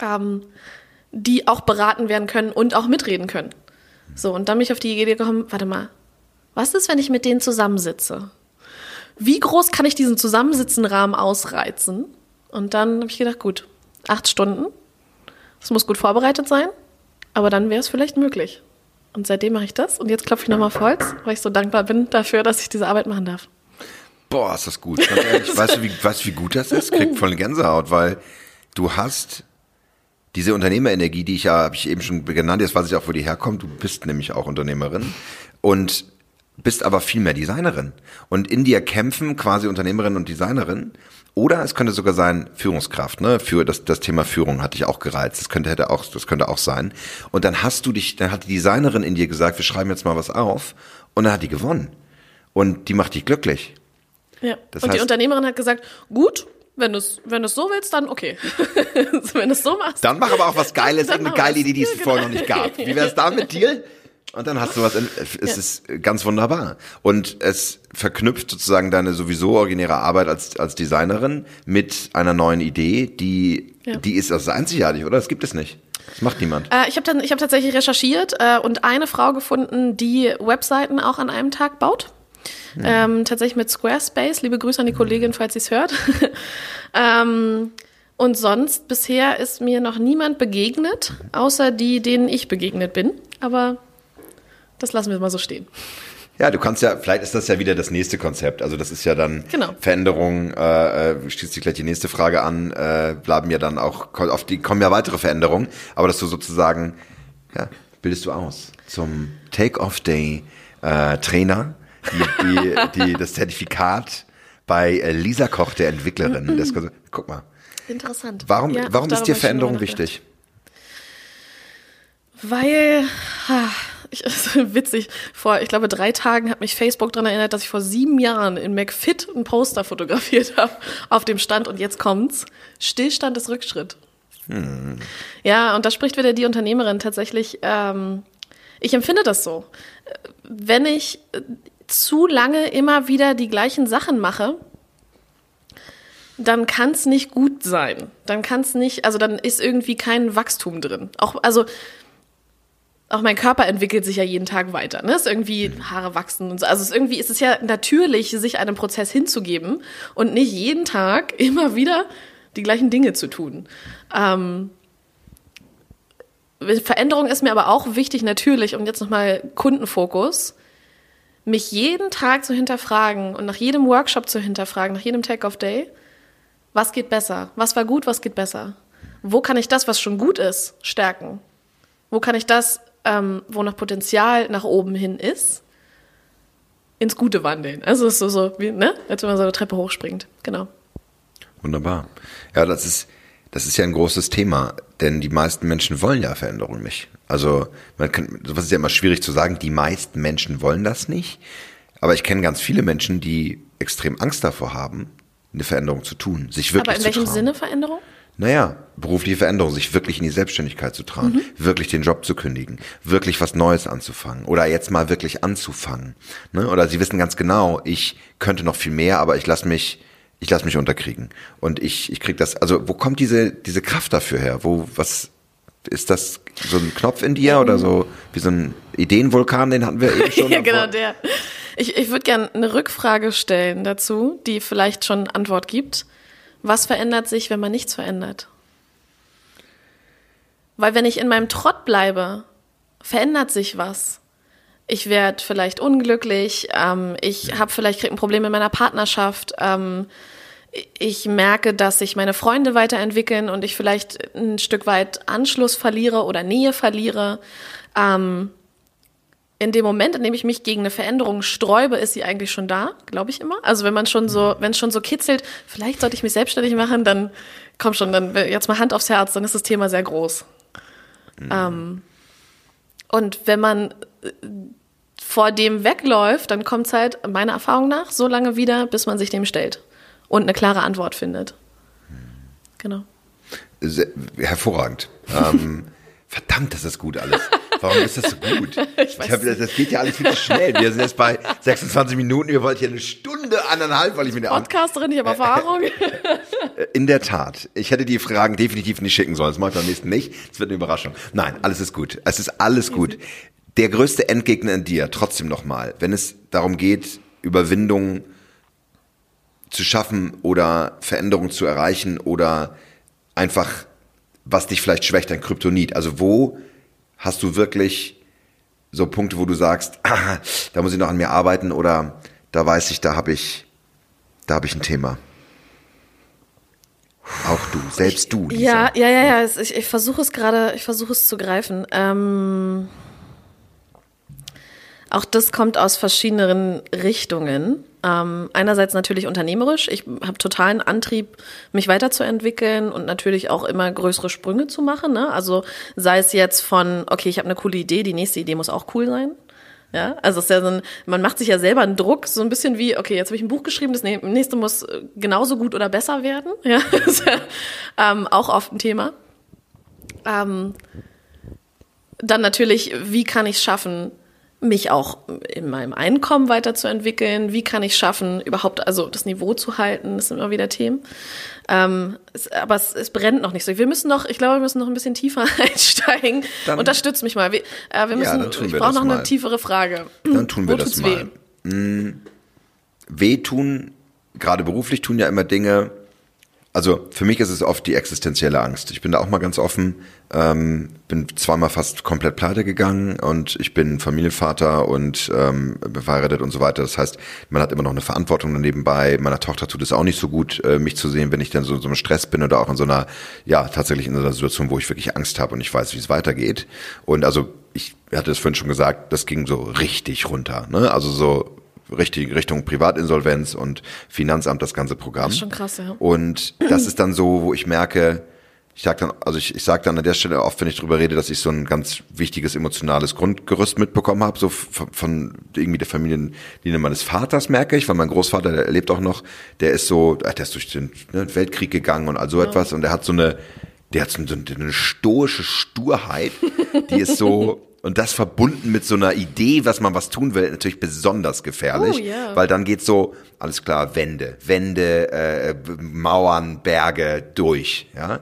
ähm, die auch beraten werden können und auch mitreden können. So, und dann bin ich auf die Idee gekommen, warte mal, was ist, wenn ich mit denen zusammensitze? Wie groß kann ich diesen Zusammensitzenrahmen ausreizen? Und dann habe ich gedacht, gut, acht Stunden. Es muss gut vorbereitet sein, aber dann wäre es vielleicht möglich. Und seitdem mache ich das. Und jetzt klopfe ich nochmal auf Holz, weil ich so dankbar bin dafür, dass ich diese Arbeit machen darf. Boah, ist das gut. Ganz ehrlich, weißt du, wie, weißt wie gut das ist? Kriegt voll eine Gänsehaut, weil du hast diese Unternehmerenergie, die ich ja, habe ich eben schon genannt, jetzt weiß ich auch, wo die herkommt. Du bist nämlich auch Unternehmerin und bist aber viel mehr Designerin. Und in dir kämpfen quasi Unternehmerin und Designerin. Oder es könnte sogar sein Führungskraft, ne? Für das, das Thema Führung hatte ich auch gereizt. Das könnte, hätte auch, das könnte auch sein. Und dann hast du dich, dann hat die Designerin in dir gesagt, wir schreiben jetzt mal was auf. Und dann hat die gewonnen. Und die macht dich glücklich. Ja. Das und die heißt- Unternehmerin hat gesagt, gut, wenn du es wenn du's so willst, dann okay. <laughs> wenn du es so machst. Dann mach aber auch was Geiles, irgendeine geile. Idee, die es Ja, vorher noch genau. nicht gab. Wie wär's da mit dir? Und dann hast du was, in, es ist ganz wunderbar. Und es verknüpft sozusagen deine sowieso originäre Arbeit als, als Designerin mit einer neuen Idee, die, Ja. die ist also einzigartig, oder? Das gibt es nicht. Das macht niemand. Äh, ich habe dann, ich habe tatsächlich recherchiert äh, und eine Frau gefunden, die Webseiten auch an einem Tag baut. Mhm. Ähm, tatsächlich mit Squarespace. Liebe Grüße an die Kollegin, falls sie es hört. <laughs> ähm, und sonst bisher ist mir noch niemand begegnet, außer die, denen ich begegnet bin. Aber das lassen wir mal so stehen. Ja, du kannst ja, vielleicht ist das ja wieder das nächste Konzept. Also das ist ja dann genau. Veränderung, äh, äh, schließt sich gleich die nächste Frage an, äh, bleiben ja dann auch, auf die kommen ja weitere Veränderungen, aber dass du sozusagen, ja, bildest du aus zum Take-Off-Day äh, Trainer, die, die, <laughs> die, das Zertifikat bei äh, Lisa Koch, der Entwicklerin. Das, guck mal. Interessant. Warum, ja, warum ist dir Veränderung wichtig? Weil, <laughs> ich, witzig, vor, ich glaube, drei Tagen hat mich Facebook daran erinnert, dass ich vor sieben Jahren in McFit ein Poster fotografiert habe auf dem Stand und jetzt kommt's. Stillstand ist Rückschritt. Hm. Ja, und da spricht wieder die Unternehmerin tatsächlich. Ähm, ich empfinde das so. Wenn ich zu lange immer wieder die gleichen Sachen mache, dann kann es nicht gut sein. Dann kann es nicht, also dann ist irgendwie kein Wachstum drin. Auch, also auch mein Körper entwickelt sich ja jeden Tag weiter. Ne? Es ist irgendwie Haare wachsen und so. Also es ist irgendwie ist es ja natürlich, sich einem Prozess hinzugeben und nicht jeden Tag <laughs> immer wieder die gleichen Dinge zu tun. Ähm, Veränderung ist mir aber auch wichtig, natürlich, und jetzt nochmal Kundenfokus, mich jeden Tag zu hinterfragen und nach jedem Workshop zu hinterfragen, nach jedem Take-Off-Day, was geht besser? Was war gut, was geht besser? Wo kann ich das, was schon gut ist, stärken? Wo kann ich das ähm, wo noch Potenzial nach oben hin ist, ins Gute wandeln. Also es ist so, so wie, ne? als wenn man so eine Treppe hochspringt. Genau. Wunderbar. Ja, das ist, das ist ja ein großes Thema, denn die meisten Menschen wollen ja Veränderung nicht. Also, man kann, sowas ist ja immer schwierig zu sagen, die meisten Menschen wollen das nicht. Aber ich kenne ganz viele Menschen, die extrem Angst davor haben, eine Veränderung zu tun, sich wirklich Aber in welchem. Sinne Veränderung? naja, berufliche Veränderung, sich wirklich in die Selbstständigkeit zu trauen, mhm. wirklich den Job zu kündigen, wirklich was Neues anzufangen oder jetzt mal wirklich anzufangen. Ne? Oder sie wissen ganz genau, ich könnte noch viel mehr, aber ich lasse mich, ich lasse mich unterkriegen. Und ich, ich krieg das, also wo kommt diese, diese Kraft dafür her? Wo, was, ist das so ein Knopf in dir oder so wie so ein Ideenvulkan, den hatten wir eben <laughs> schon? ja, genau, der. Ich, ich würde gerne eine Rückfrage stellen dazu, die vielleicht schon Antwort gibt. Was verändert sich, wenn man nichts verändert? Weil wenn ich in meinem Trott bleibe, verändert sich was. Ich werde vielleicht unglücklich, ähm, ich habe vielleicht krieg ein Problem in meiner Partnerschaft, ähm, ich merke, dass sich meine Freunde weiterentwickeln und ich vielleicht ein Stück weit Anschluss verliere oder Nähe verliere. Ähm, in dem Moment, in dem ich mich gegen eine Veränderung sträube, ist sie eigentlich schon da, glaube ich immer. Also wenn man schon so, wenn es schon so kitzelt, vielleicht sollte ich mich selbstständig machen, dann komm schon, dann jetzt mal Hand aufs Herz, dann ist das Thema sehr groß. Mhm. Ähm, und wenn man äh, vor dem wegläuft, dann kommt es halt meiner Erfahrung nach so lange wieder, bis man sich dem stellt und eine klare Antwort findet. Genau. Sehr, hervorragend. ähm, <laughs> verdammt, das ist gut alles. Warum ist das so gut? <laughs> ich ich hab, das geht ja alles viel zu schnell. Wir sind jetzt bei 26 Minuten. Wir wollten hier eine Stunde, anderthalb, weil ich mir Podcasterin, ich habe Erfahrung. In der Tat. Ich hätte die Fragen definitiv nicht schicken sollen. Das mache ich beim nächsten nicht. Es wird eine Überraschung. Nein, alles ist gut. Es ist alles gut. Der größte Endgegner in dir, trotzdem nochmal, wenn es darum geht, Überwindung zu schaffen oder Veränderung zu erreichen oder einfach, was dich vielleicht schwächt, ein Kryptonit. Also wo Hast du wirklich so Punkte, wo du sagst, <laughs> ah, da muss ich noch an mir arbeiten oder da weiß ich, da habe ich, da habe ich ein Thema? Auch du, selbst ich, du. Lisa. Ja, ja, ja, ja. Ich, ich versuche es gerade, ich versuche es zu greifen. Ähm, auch das kommt aus verschiedenen Richtungen. Ähm, einerseits natürlich unternehmerisch. Ich habe totalen Antrieb, mich weiterzuentwickeln und natürlich auch immer größere Sprünge zu machen. Ne? Also sei es jetzt von, okay, ich habe eine coole Idee, die nächste Idee muss auch cool sein. Ja, also es ist ja so ein, man macht sich ja selber einen Druck, so ein bisschen wie, okay, jetzt habe ich ein Buch geschrieben, das nächste muss genauso gut oder besser werden. <laughs> Ja, ist ja ähm, auch oft ein Thema. Ähm, dann natürlich, wie kann ich es schaffen, mich auch in meinem Einkommen weiterzuentwickeln. Wie kann ich schaffen, überhaupt also das Niveau zu halten? Das sind immer wieder Themen. Ähm, es, aber es, es brennt noch nicht so. Wir müssen noch, ich glaube, wir müssen noch ein bisschen tiefer <laughs> einsteigen. Dann, Unterstützt mich mal. Wir, äh, wir müssen, ja, ich brauche noch mal. eine tiefere Frage. Dann tun wir Wo das mal. Weh? Hm, wehtun, gerade beruflich tun ja immer Dinge, also für mich ist es oft die existenzielle Angst. Ich bin da auch mal ganz offen. Ähm, bin zweimal fast komplett pleite gegangen und ich bin Familienvater und ähm, verheiratet und so weiter. Das heißt, man hat immer noch eine Verantwortung nebenbei. Meiner Tochter tut es auch nicht so gut, äh, mich zu sehen, wenn ich dann so, so einem Stress bin oder auch in so einer, ja, tatsächlich in so einer Situation, wo ich wirklich Angst habe und ich weiß, wie es weitergeht. Und also ich hatte es vorhin schon gesagt, das ging so richtig runter. Ne? Also so richtig Richtung Privatinsolvenz und Finanzamt das ganze Programm. Das ist schon krass, ja. Und das ist dann so, wo ich merke, ich sag dann, also ich, ich sage dann an der Stelle oft, wenn ich drüber rede, dass ich so ein ganz wichtiges emotionales Grundgerüst mitbekommen habe, so von, von irgendwie der Familienlinie meines Vaters merke ich, weil mein Großvater, der lebt auch noch, der ist so, der ist durch den ne, Weltkrieg gegangen und all so ja. etwas und der hat so eine, der hat so eine, eine stoische Sturheit, die ist so, Und das verbunden mit so einer Idee, was man was tun will, natürlich besonders gefährlich, oh, yeah. weil dann geht so alles klar Wände, Wände, äh, Mauern, Berge durch, ja.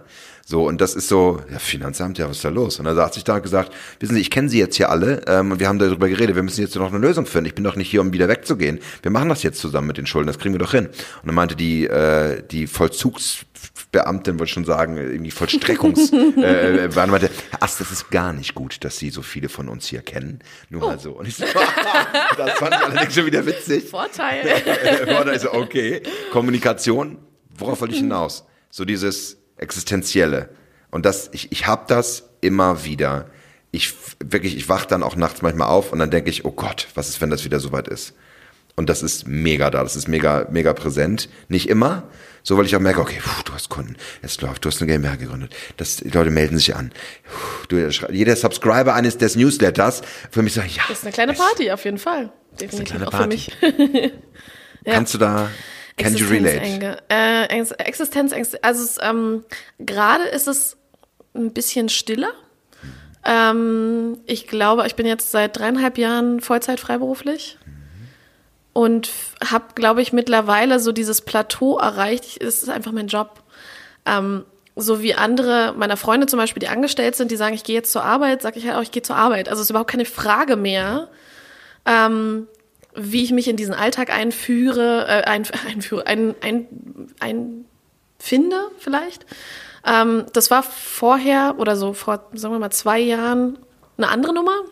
So, und das ist so, ja, Finanzamt, ja, was ist da los? Und dann hat sich da gesagt, wissen Sie, ich kenne Sie jetzt hier alle ähm, und wir haben darüber geredet, wir müssen jetzt noch eine Lösung finden. Ich bin doch nicht hier, um wieder wegzugehen. Wir machen das jetzt zusammen mit den Schulden, das kriegen wir doch hin. Und dann meinte die, äh, die Vollzugsbeamtin, wollte schon sagen, irgendwie Vollstreckungs, <laughs> äh, äh, meinte, Herr Ast, das ist gar nicht gut, dass Sie so viele von uns hier kennen. Nur oh. mal so. Und ich so, <laughs> das fand ich allerdings schon wieder witzig. Vorteil. <laughs> Vorteil so, okay. Kommunikation, worauf wollte ich hinaus? So dieses, Existenzielle. Und das, ich, ich habe das immer wieder. Ich wirklich, ich wach dann auch nachts manchmal auf und dann denke ich, oh Gott, was ist, wenn das wieder soweit ist? Und das ist mega da, das ist mega, mega präsent. Nicht immer, so weil ich auch merke, okay, puh, du hast Kunden, es läuft, du hast eine GmbH gegründet, das, die Leute melden sich an. Puh, du, jeder Subscriber eines des Newsletters für mich sagt, ja. Das ist eine kleine Party, auf jeden Fall. Definitiv auch für mich. <laughs> ja. Kannst du da Can you relate? Äh, Existenzängste. Also ähm, gerade ist es ein bisschen stiller. Ähm, ich glaube, ich bin jetzt seit dreieinhalb Jahren Vollzeit freiberuflich und habe, glaube ich, mittlerweile so dieses Plateau erreicht. Es ist einfach mein Job. Ähm, so wie andere meiner Freunde zum Beispiel, die angestellt sind, die sagen, ich gehe jetzt zur Arbeit, sage ich halt auch, ich gehe zur Arbeit. Also es ist überhaupt keine Frage mehr. Ähm, wie ich mich in diesen Alltag einführe, äh, ein, <laughs> einführe, ein, ein, ein finde vielleicht. Ähm, das war vorher oder so vor, sagen wir mal, zwei Jahren eine andere Nummer.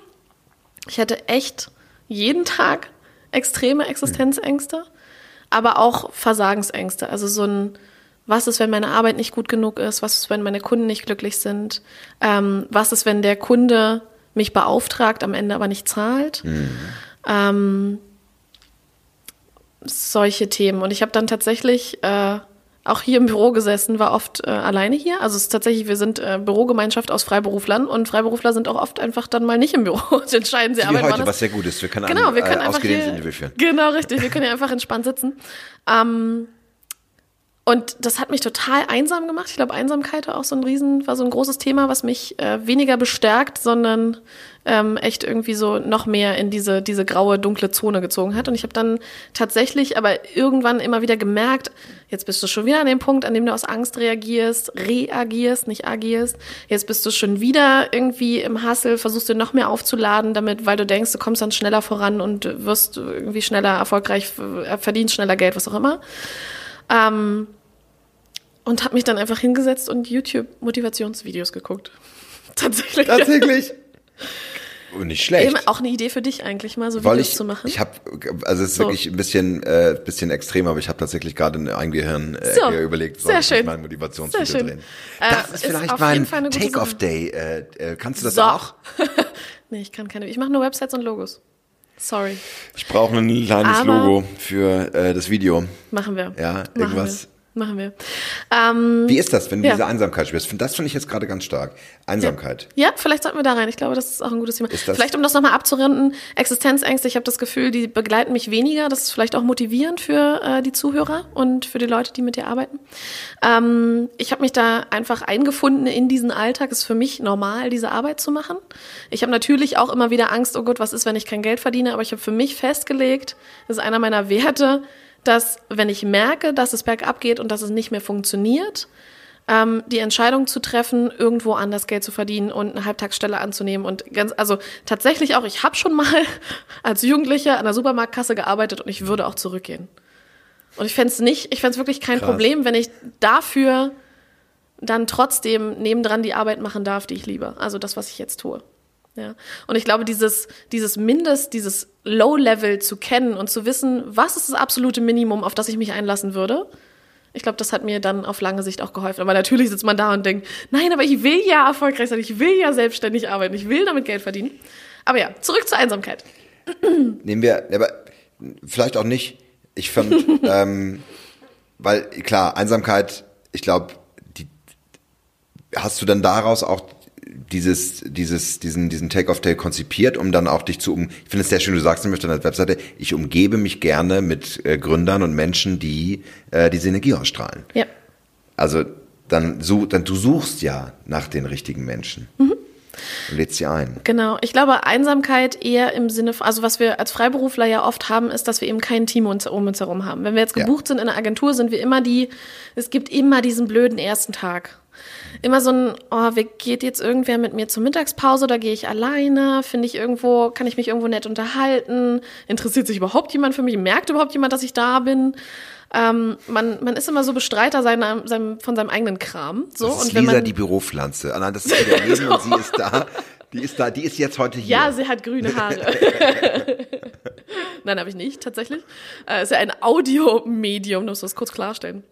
Ich hatte echt jeden Tag extreme Existenzängste, aber auch Versagensängste. Also so ein, was ist, wenn meine Arbeit nicht gut genug ist? Was ist, wenn meine Kunden nicht glücklich sind? Ähm, was ist, wenn der Kunde mich beauftragt, am Ende aber nicht zahlt? Mhm. Ähm, solche Themen. Und ich habe dann tatsächlich äh, auch hier im Büro gesessen, war oft äh, alleine hier. Also es ist tatsächlich, wir sind äh, Bürogemeinschaft aus Freiberuflern und Freiberufler sind auch oft einfach dann mal nicht im Büro <laughs> und entscheiden sie Wie Arbeit. heute, was sehr gut ist. Wir können genau, ein, wir können äh, einfach hier, Interview führen. Genau, richtig. Wir können ja einfach entspannt sitzen. Ähm, und das hat mich total einsam gemacht. Ich glaube, Einsamkeit war auch so ein Riesen, war so ein großes Thema, was mich äh, weniger bestärkt, sondern ähm, echt irgendwie so noch mehr in diese, diese graue, dunkle Zone gezogen hat. Und ich habe dann tatsächlich aber irgendwann immer wieder gemerkt, jetzt bist du schon wieder an dem Punkt, an dem du aus Angst reagierst, reagierst, nicht agierst. Jetzt bist du schon wieder irgendwie im Hassel, versuchst du noch mehr aufzuladen, damit, weil du denkst, du kommst dann schneller voran und wirst irgendwie schneller erfolgreich, verdienst schneller Geld, was auch immer. Ähm, und habe mich dann einfach hingesetzt und YouTube-Motivationsvideos geguckt. <laughs> Tatsächlich. Tatsächlich. Und <laughs> nicht schlecht. Eben auch eine Idee für dich eigentlich mal, so Weil Videos ich, zu machen. Ich habe, also es ist so. wirklich ein bisschen, äh, bisschen extrem, aber ich habe tatsächlich gerade in einem Gehirn äh, so. überlegt, soll ich mein Motivationsvideo drehen. Äh, das ist, ist vielleicht mein Take-Off-Day. Äh, äh, kannst du das so. auch? <laughs> nee, ich kann keine. Ich mache nur Websites und Logos. Sorry. Ich brauche ein kleines Aber Logo für äh, das Video. Machen wir. Ja, irgendwas. Machen wir. Ähm, Wie ist das, wenn du ja. diese Einsamkeit spürst? Das finde ich jetzt gerade ganz stark. Einsamkeit. Ja. ja. vielleicht sollten wir da rein. Ich glaube, das ist auch ein gutes Thema. Vielleicht, um das nochmal abzurunden, Existenzängste, ich habe das Gefühl, die begleiten mich weniger. Das ist vielleicht auch motivierend für äh, die Zuhörer und für die Leute, die mit dir arbeiten. Ähm, ich habe mich da einfach eingefunden in diesen Alltag. Es ist für mich normal, diese Arbeit zu machen. Ich habe natürlich auch immer wieder Angst, oh Gott, was ist, wenn ich kein Geld verdiene? Aber ich habe für mich festgelegt, das ist einer meiner Werte, dass wenn ich merke, dass es bergab geht und dass es nicht mehr funktioniert, ähm, die Entscheidung zu treffen, irgendwo anders Geld zu verdienen und eine Halbtagsstelle anzunehmen und ganz, also tatsächlich auch, ich habe schon mal <laughs> als Jugendlicher an der Supermarktkasse gearbeitet und ich würde auch zurückgehen. Und ich fände es nicht, ich fände es wirklich kein Krass. Problem, wenn ich dafür dann trotzdem nebendran die Arbeit machen darf, die ich liebe. Also das, was ich jetzt tue. Ja. Und ich glaube, dieses, dieses Mindest, dieses Low-Level zu kennen und zu wissen, was ist das absolute Minimum, auf das ich mich einlassen würde, ich glaube, das hat mir dann auf lange Sicht auch geholfen. Aber natürlich sitzt man da und denkt, nein, aber ich will ja erfolgreich sein, ich will ja selbstständig arbeiten, ich will damit Geld verdienen. Aber ja, zurück zur Einsamkeit. Nehmen wir, aber vielleicht auch nicht. Ich fand, <laughs> ähm, weil klar, Einsamkeit, ich glaube, hast du dann daraus auch dieses, dieses, diesen, diesen Take-off-Day konzipiert, um dann auch dich zu um. Ich finde es sehr schön, du sagst nämlich auf deiner Webseite, ich umgebe mich gerne mit äh, Gründern und Menschen, die äh, diese Energie ausstrahlen. Ja. Also dann, so, dann du suchst ja nach den richtigen Menschen. Mhm. Und lädst sie ein. Genau. Ich glaube, Einsamkeit eher im Sinne von, also was wir als Freiberufler ja oft haben, ist, dass wir eben kein Team um uns herum haben. Wenn wir jetzt gebucht ja. sind in einer Agentur, sind wir immer die, es gibt immer diesen blöden ersten Tag immer so ein, oh, wie geht jetzt irgendwer mit mir zur Mittagspause oder gehe ich alleine? Finde ich irgendwo, kann ich mich irgendwo nett unterhalten? Interessiert sich überhaupt jemand für mich? Merkt überhaupt jemand, dass ich da bin? Ähm, man, man ist immer so Bestreiter seiner, seinem, von seinem eigenen Kram. So. Das ist und wenn Lisa, man, die Büropflanze. Allein das ist wieder Leben und sie <laughs> ist da. Die ist da, die ist jetzt heute hier. Ja, sie hat grüne Haare. <laughs> Nein, habe ich nicht, tatsächlich. Äh, ist ja ein Audiomedium, muss das kurz klarstellen.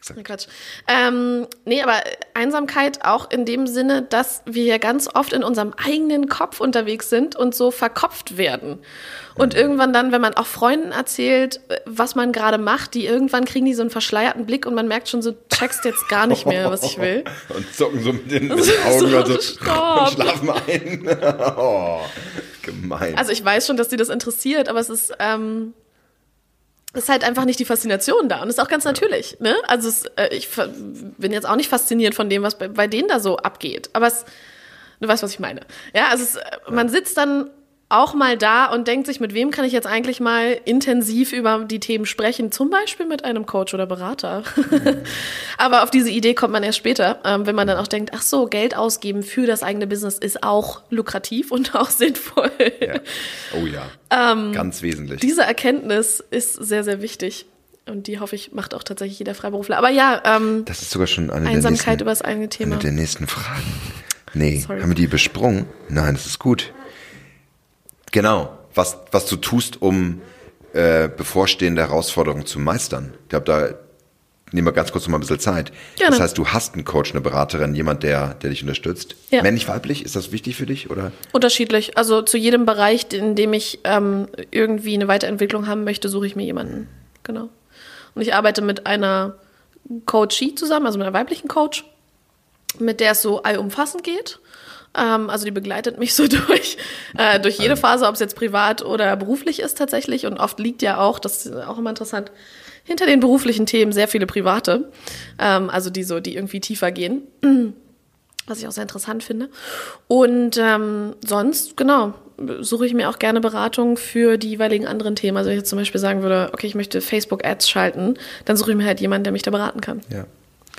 Exakt. Quatsch. Ähm, nee, aber Einsamkeit auch in dem Sinne, dass wir ja ganz oft in unserem eigenen Kopf unterwegs sind und so verkopft werden. Und mhm. irgendwann dann, wenn man auch Freunden erzählt, was man gerade macht, die irgendwann kriegen die so einen verschleierten Blick und man merkt schon so, checkst jetzt gar nicht mehr, was ich will. <laughs> Und zucken so mit den, <laughs> mit den Augen so, also, und schlafen ein. <laughs> oh, gemein. Also ich weiß schon, dass die das interessiert, aber es ist, ähm, ist halt einfach nicht die Faszination da und ist auch ganz natürlich. Ne? Also es, äh, ich bin jetzt auch nicht fasziniert von dem, was bei, bei denen da so abgeht. Aber es, du weißt, was ich meine. Ja, also es, äh, man sitzt dann auch mal da und denkt sich, mit wem kann ich jetzt eigentlich mal intensiv über die Themen sprechen, zum Beispiel mit einem Coach oder Berater. <laughs> Aber auf diese Idee kommt man erst später, ähm, wenn man dann auch denkt, ach so, Geld ausgeben für das eigene Business ist auch lukrativ und <laughs> auch sinnvoll. Ja. Oh ja, ähm, ganz wesentlich. Diese Erkenntnis ist sehr, sehr wichtig. Und die hoffe ich, macht auch tatsächlich jeder Freiberufler. Aber ja, ähm, das ist sogar schon eine Einsamkeit der nächsten, über das eigene Thema. Eine der nächsten Fragen. Nee, Sorry. haben wir die besprungen? Nein, das ist gut. Genau, was, was du tust, um äh, bevorstehende Herausforderungen zu meistern. Ich glaube, da nehmen wir ganz kurz noch mal ein bisschen Zeit. Gerne. Das heißt, du hast einen Coach, eine Beraterin, jemand, der, der dich unterstützt. Ja. Männlich, weiblich, ist das wichtig für dich? Oder? Unterschiedlich. Also zu jedem Bereich, in dem ich ähm, irgendwie eine Weiterentwicklung haben möchte, suche ich mir jemanden. Genau. Und ich arbeite mit einer Coachie zusammen, also mit einer weiblichen Coach, mit der es so allumfassend geht. Ähm, also die begleitet mich so <laughs> durch, äh, durch jede Phase, ob es jetzt privat oder beruflich ist tatsächlich. Und oft liegt ja auch, das ist auch immer interessant, hinter den beruflichen Themen sehr viele private, ähm, also die so, die irgendwie tiefer gehen. <clears throat> Was ich auch sehr interessant finde. Und ähm, sonst, genau, suche ich mir auch gerne Beratung für die jeweiligen anderen Themen. Also wenn ich jetzt zum Beispiel sagen würde, okay, ich möchte Facebook-Ads schalten, dann suche ich mir halt jemanden, der mich da beraten kann. Ja.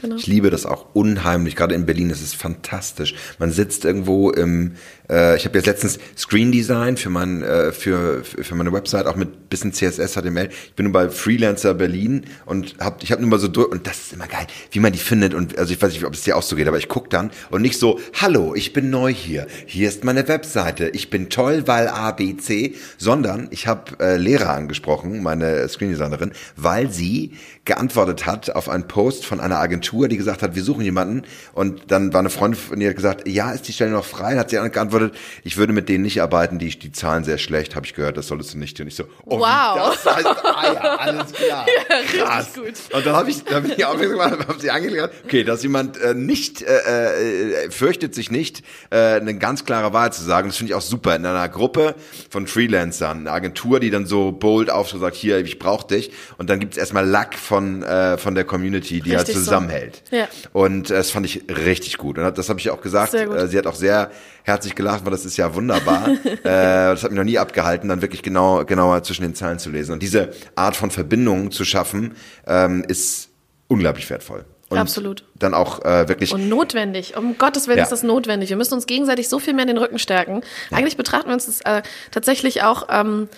Genau. Ich liebe das auch unheimlich. Gerade in Berlin ist es fantastisch. Man sitzt irgendwo im, äh, ich habe jetzt letztens Screen Design für mein, äh, für, für meine Website auch mit bisschen CSS HTML. Ich bin nur bei Freelancer Berlin und hab, ich habe nur mal so durch und das ist immer geil, wie man die findet und also ich weiß nicht, ob es dir auch so geht, aber ich guck dann und nicht so, hallo, ich bin neu hier. Hier ist meine Webseite. Ich bin toll, weil A, B, C, sondern ich habe äh, Lehrer angesprochen, meine Screen Designerin, weil sie geantwortet hat auf einen Post von einer Agentur die gesagt hat, wir suchen jemanden. Und dann war eine Freundin von ihr gesagt, ja, ist die Stelle noch frei? Dann hat sie geantwortet, ich würde mit denen nicht arbeiten, die, die zahlen sehr schlecht, habe ich gehört, das solltest du nicht. Und ich so, oh, Wow. das heißt, ah ja, alles klar. <laughs> Ja, Krass. richtig gut. Und dann habe ich, dann bin ich aufmerksam gemacht, habe sie angelegt, okay, dass jemand äh, nicht, äh, äh, fürchtet sich nicht, äh, eine ganz klare Wahrheit zu sagen. Das finde ich auch super. In einer Gruppe von Freelancern, eine Agentur, die dann so bold auftritt und sagt, hier, ich brauche dich. Und dann gibt's erstmal Lack von, äh, von der Community, die halt Richtig so. zusammenhält. Ja. Und äh, das fand ich richtig gut. Und das habe ich auch gesagt. Sehr gut. Äh, sie hat auch sehr herzlich gelacht, weil das ist ja wunderbar. <laughs> äh, das hat mich noch nie abgehalten, dann wirklich genau genauer zwischen den Zeilen zu lesen. Und diese Art von Verbindung zu schaffen, ähm, ist unglaublich wertvoll. Und Absolut. Dann auch äh, wirklich. Und notwendig. Um Gottes Willen Ja. ist das notwendig. Wir müssen uns gegenseitig so viel mehr in den Rücken stärken. Eigentlich betrachten wir uns das äh, tatsächlich auch. Ähm,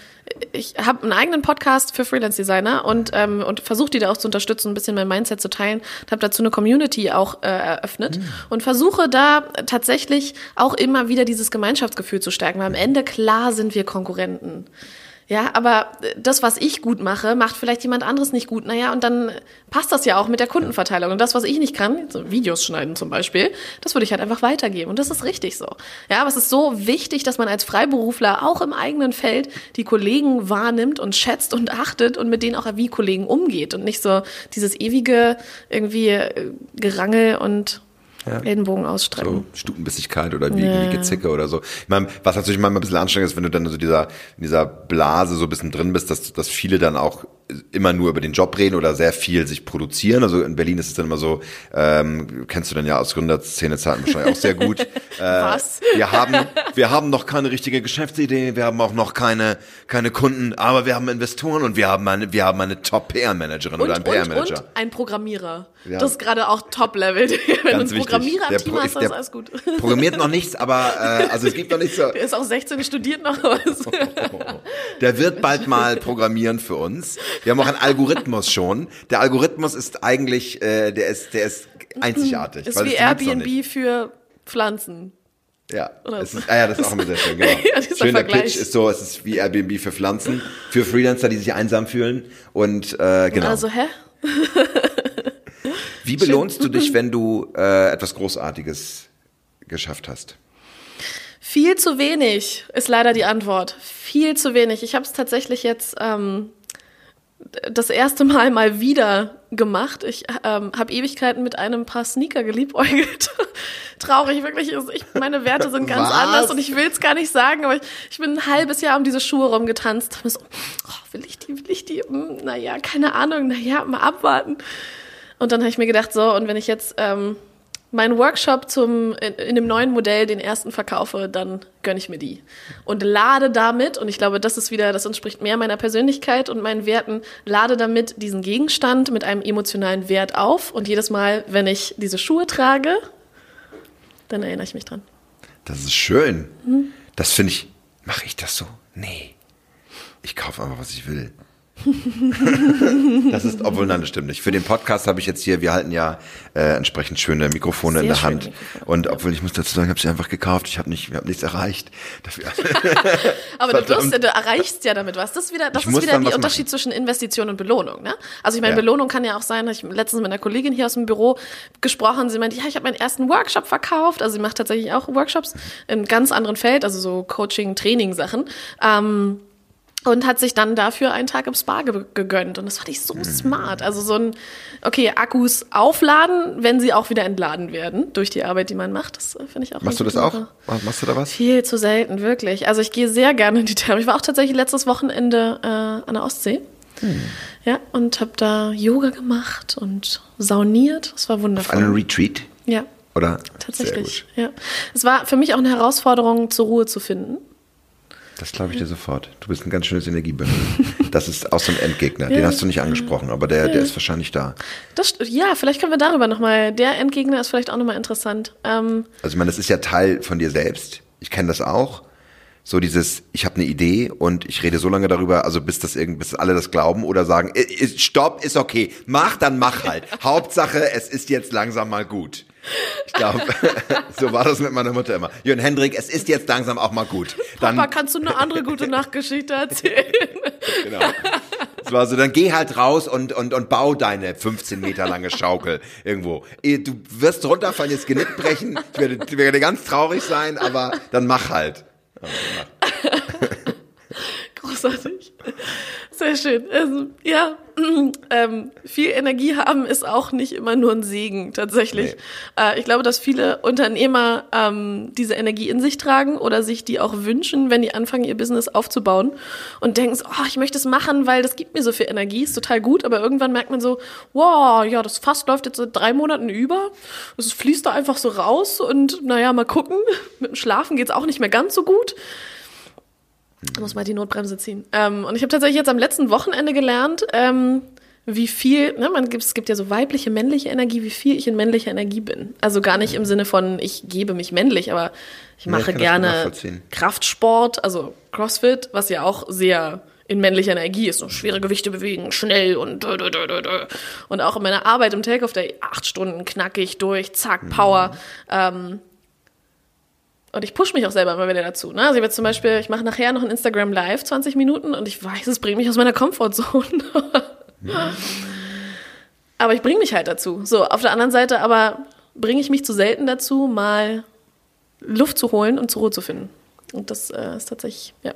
ich habe einen eigenen Podcast für Freelance Designer und ähm, und versuche die da auch zu unterstützen, ein bisschen mein Mindset zu teilen. Und habe dazu eine Community auch äh, eröffnet und versuche da tatsächlich auch immer wieder dieses Gemeinschaftsgefühl zu stärken. Weil am Ende klar sind wir Konkurrenten. Ja, aber das, was ich gut mache, macht vielleicht jemand anderes nicht gut. Naja, und dann passt das ja auch mit der Kundenverteilung. Und das, was ich nicht kann, so Videos schneiden zum Beispiel, das würde ich halt einfach weitergeben. Und das ist richtig so. Ja, aber es ist so wichtig, dass man als Freiberufler auch im eigenen Feld die Kollegen wahrnimmt und schätzt und achtet und mit denen auch wie Kollegen umgeht und nicht so dieses ewige irgendwie äh, Gerangel und Ellenbogen ausstrecken. so Stutenbissigkeit oder wie, Ja. wie Gezicke oder so. Ich meine, was natürlich manchmal ein bisschen anstrengend ist, wenn du dann so dieser, in dieser Blase so ein bisschen drin bist, dass, dass viele dann auch immer nur über den Job reden oder sehr viel sich produzieren. Also in Berlin ist es dann immer so, ähm, kennst du dann ja aus Gründerszene-Zeiten wahrscheinlich auch sehr gut. <laughs> äh, Was? Wir haben, wir haben noch keine richtige Geschäftsidee, wir haben auch noch keine, keine Kunden, aber wir haben Investoren und wir haben eine, wir haben eine Top-PR-Managerin oder einen PR-Manager. und ein Programmierer. Ja. Das ist gerade auch Top-Level. <laughs> Wenn du einen Ganz wichtig. Programmierer Der im Team hast, ist alles gut. Programmiert noch nichts, aber äh, also es gibt noch nicht so. Der ist auch 16, studiert noch was. <laughs> Der wird bald mal programmieren für uns. Wir haben auch einen Algorithmus schon. Der Algorithmus ist eigentlich, äh, der ist, der ist einzigartig. Ist wie Airbnb für Pflanzen. Ja, es ist, ah ja, das ist auch immer sehr schön. Genau. <laughs> Ja, Schöner Vergleich. Pitch ist so, es ist wie Airbnb für Pflanzen, für Freelancer, die sich einsam fühlen. Und äh, genau. Also, hä? <laughs> Wie belohnst du dich, wenn du äh, etwas Großartiges geschafft hast? Viel zu wenig ist leider die Antwort. Viel zu wenig. Ich habe es tatsächlich jetzt ähm, das erste Mal mal wieder gemacht. Ich ähm, habe Ewigkeiten mit einem paar Sneaker geliebäugelt. <laughs> Traurig, wirklich. Ich, meine Werte sind ganz Was? anders und ich will es gar nicht sagen, aber ich, ich bin ein halbes Jahr um diese Schuhe rumgetanzt. Hab mir so, oh, will ich die, will ich die? Hm, naja, keine Ahnung, naja, mal abwarten. Und dann habe ich mir gedacht, so, und wenn ich jetzt ähm, meinen Workshop zum, in, in dem neuen Modell, den ersten verkaufe, dann gönne ich mir die. Und lade damit, und ich glaube, das ist wieder, das entspricht mehr meiner Persönlichkeit und meinen Werten, lade damit diesen Gegenstand mit einem emotionalen Wert auf. Und jedes Mal, wenn ich diese Schuhe trage, dann erinnere ich mich dran. Das ist schön. Hm? Das finde ich. Mache ich das so? Nee. Ich kaufe einfach, was ich will. <laughs> das ist, obwohl, nein, das stimmt nicht. Für den Podcast habe ich jetzt hier, wir halten ja äh, entsprechend schöne Mikrofone in Sehr der schöne Hand. Mikrofone, Und obwohl ich muss dazu sagen, ich habe sie einfach gekauft. Ich habe nicht, ich habe nichts erreicht. Dafür, <laughs> Aber du, ja- du erreichst ja damit was. Das ist wieder, das Ich ist wieder der Unterschied machen. zwischen Investition und Belohnung. Ne? Also ich meine, Ja. Belohnung kann ja auch sein, dass ich letztens mit einer Kollegin hier aus dem Büro gesprochen, sie meinte, ja, ich habe meinen ersten Workshop verkauft. Also sie macht tatsächlich auch Workshops in ganz anderen Feld, also so Coaching, Training Sachen. Ähm, und hat sich dann dafür einen Tag im Spa ge gegönnt. Und das fand ich so Mhm. smart. Also so ein, okay, Akkus aufladen, wenn sie auch wieder entladen werden durch die Arbeit, die man macht. Das äh, finde ich auch machst du das gute auch? Sache. Machst du da was? Viel zu selten, wirklich. Also ich gehe sehr gerne in die Therme. Ich war auch tatsächlich letztes Wochenende äh, an der Ostsee. Hm. Ja, und habe da Yoga gemacht und sauniert. Das war wundervoll. Einen Retreat? ja, Oder? tatsächlich. Ja. Es war für mich auch eine Herausforderung, zur Ruhe zu finden. Das glaube ich dir sofort. Du bist ein ganz schönes Energiebündel. <laughs> Das ist auch so ein Endgegner. Den Ja. hast du nicht angesprochen, aber der, der ist wahrscheinlich da. Das, ja, vielleicht können wir darüber nochmal. Der Endgegner ist vielleicht auch nochmal interessant. Ähm, Also ich meine, das ist ja Teil von dir selbst. Ich kenne das auch. So dieses, ich habe eine Idee und ich rede so lange darüber, also bis das irgend, bis alle das glauben oder sagen, "I- i- stopp, ist okay, mach, dann mach halt. <laughs> Hauptsache, es ist jetzt langsam mal gut. Ich glaube, <laughs> so war das mit meiner Mutter immer. Jörn Hendrik, es ist jetzt langsam auch mal gut. Dann, Papa, kannst du eine andere gute Nachtgeschichte erzählen? <laughs> genau. Also dann geh halt raus und, und, und bau deine 15 Meter lange Schaukel irgendwo. Du wirst runterfallen, jetzt Genick brechen. Ich werde, ich werde ganz traurig sein, aber dann mach halt. Großartig. Sehr schön. Also, ja, <clears throat> ähm, viel Energie haben ist auch nicht immer nur ein Segen, tatsächlich. Nee. Äh, ich glaube, dass viele Unternehmer ähm, diese Energie in sich tragen oder sich die auch wünschen, wenn die anfangen, ihr Business aufzubauen und denken so, oh, ich möchte es machen, weil das gibt mir so viel Energie, ist total gut, aber irgendwann merkt man so, wow, ja, das Fass läuft jetzt seit drei Monaten über, es fließt da einfach so raus und naja, mal gucken, <laughs> mit dem Schlafen geht's auch nicht mehr ganz so gut. Da muss mal die Notbremse ziehen. Ähm, und ich habe tatsächlich jetzt am letzten Wochenende gelernt, ähm, wie viel, ne, man gibt, es gibt ja so weibliche, männliche Energie, wie viel ich in männlicher Energie bin. Also gar nicht im Sinne von, ich gebe mich männlich, aber ich mache ja, ich gerne Kraftsport, also CrossFit, was ja auch sehr in männlicher Energie ist, so schwere Gewichte bewegen, schnell und und auch in meiner Arbeit im Takeoff Day acht Stunden knackig durch, zack, Power. Mhm. Ähm, und ich pushe mich auch selber immer wieder dazu. Ne? Also ich jetzt zum Beispiel, ich mache nachher noch ein Instagram Live, 20 Minuten, und ich weiß, es bringt mich aus meiner Komfortzone. <laughs> aber ich bringe mich halt dazu. So, auf der anderen Seite aber bringe ich mich zu selten dazu, mal Luft zu holen und zur Ruhe zu finden. Und das äh, ist tatsächlich, ja,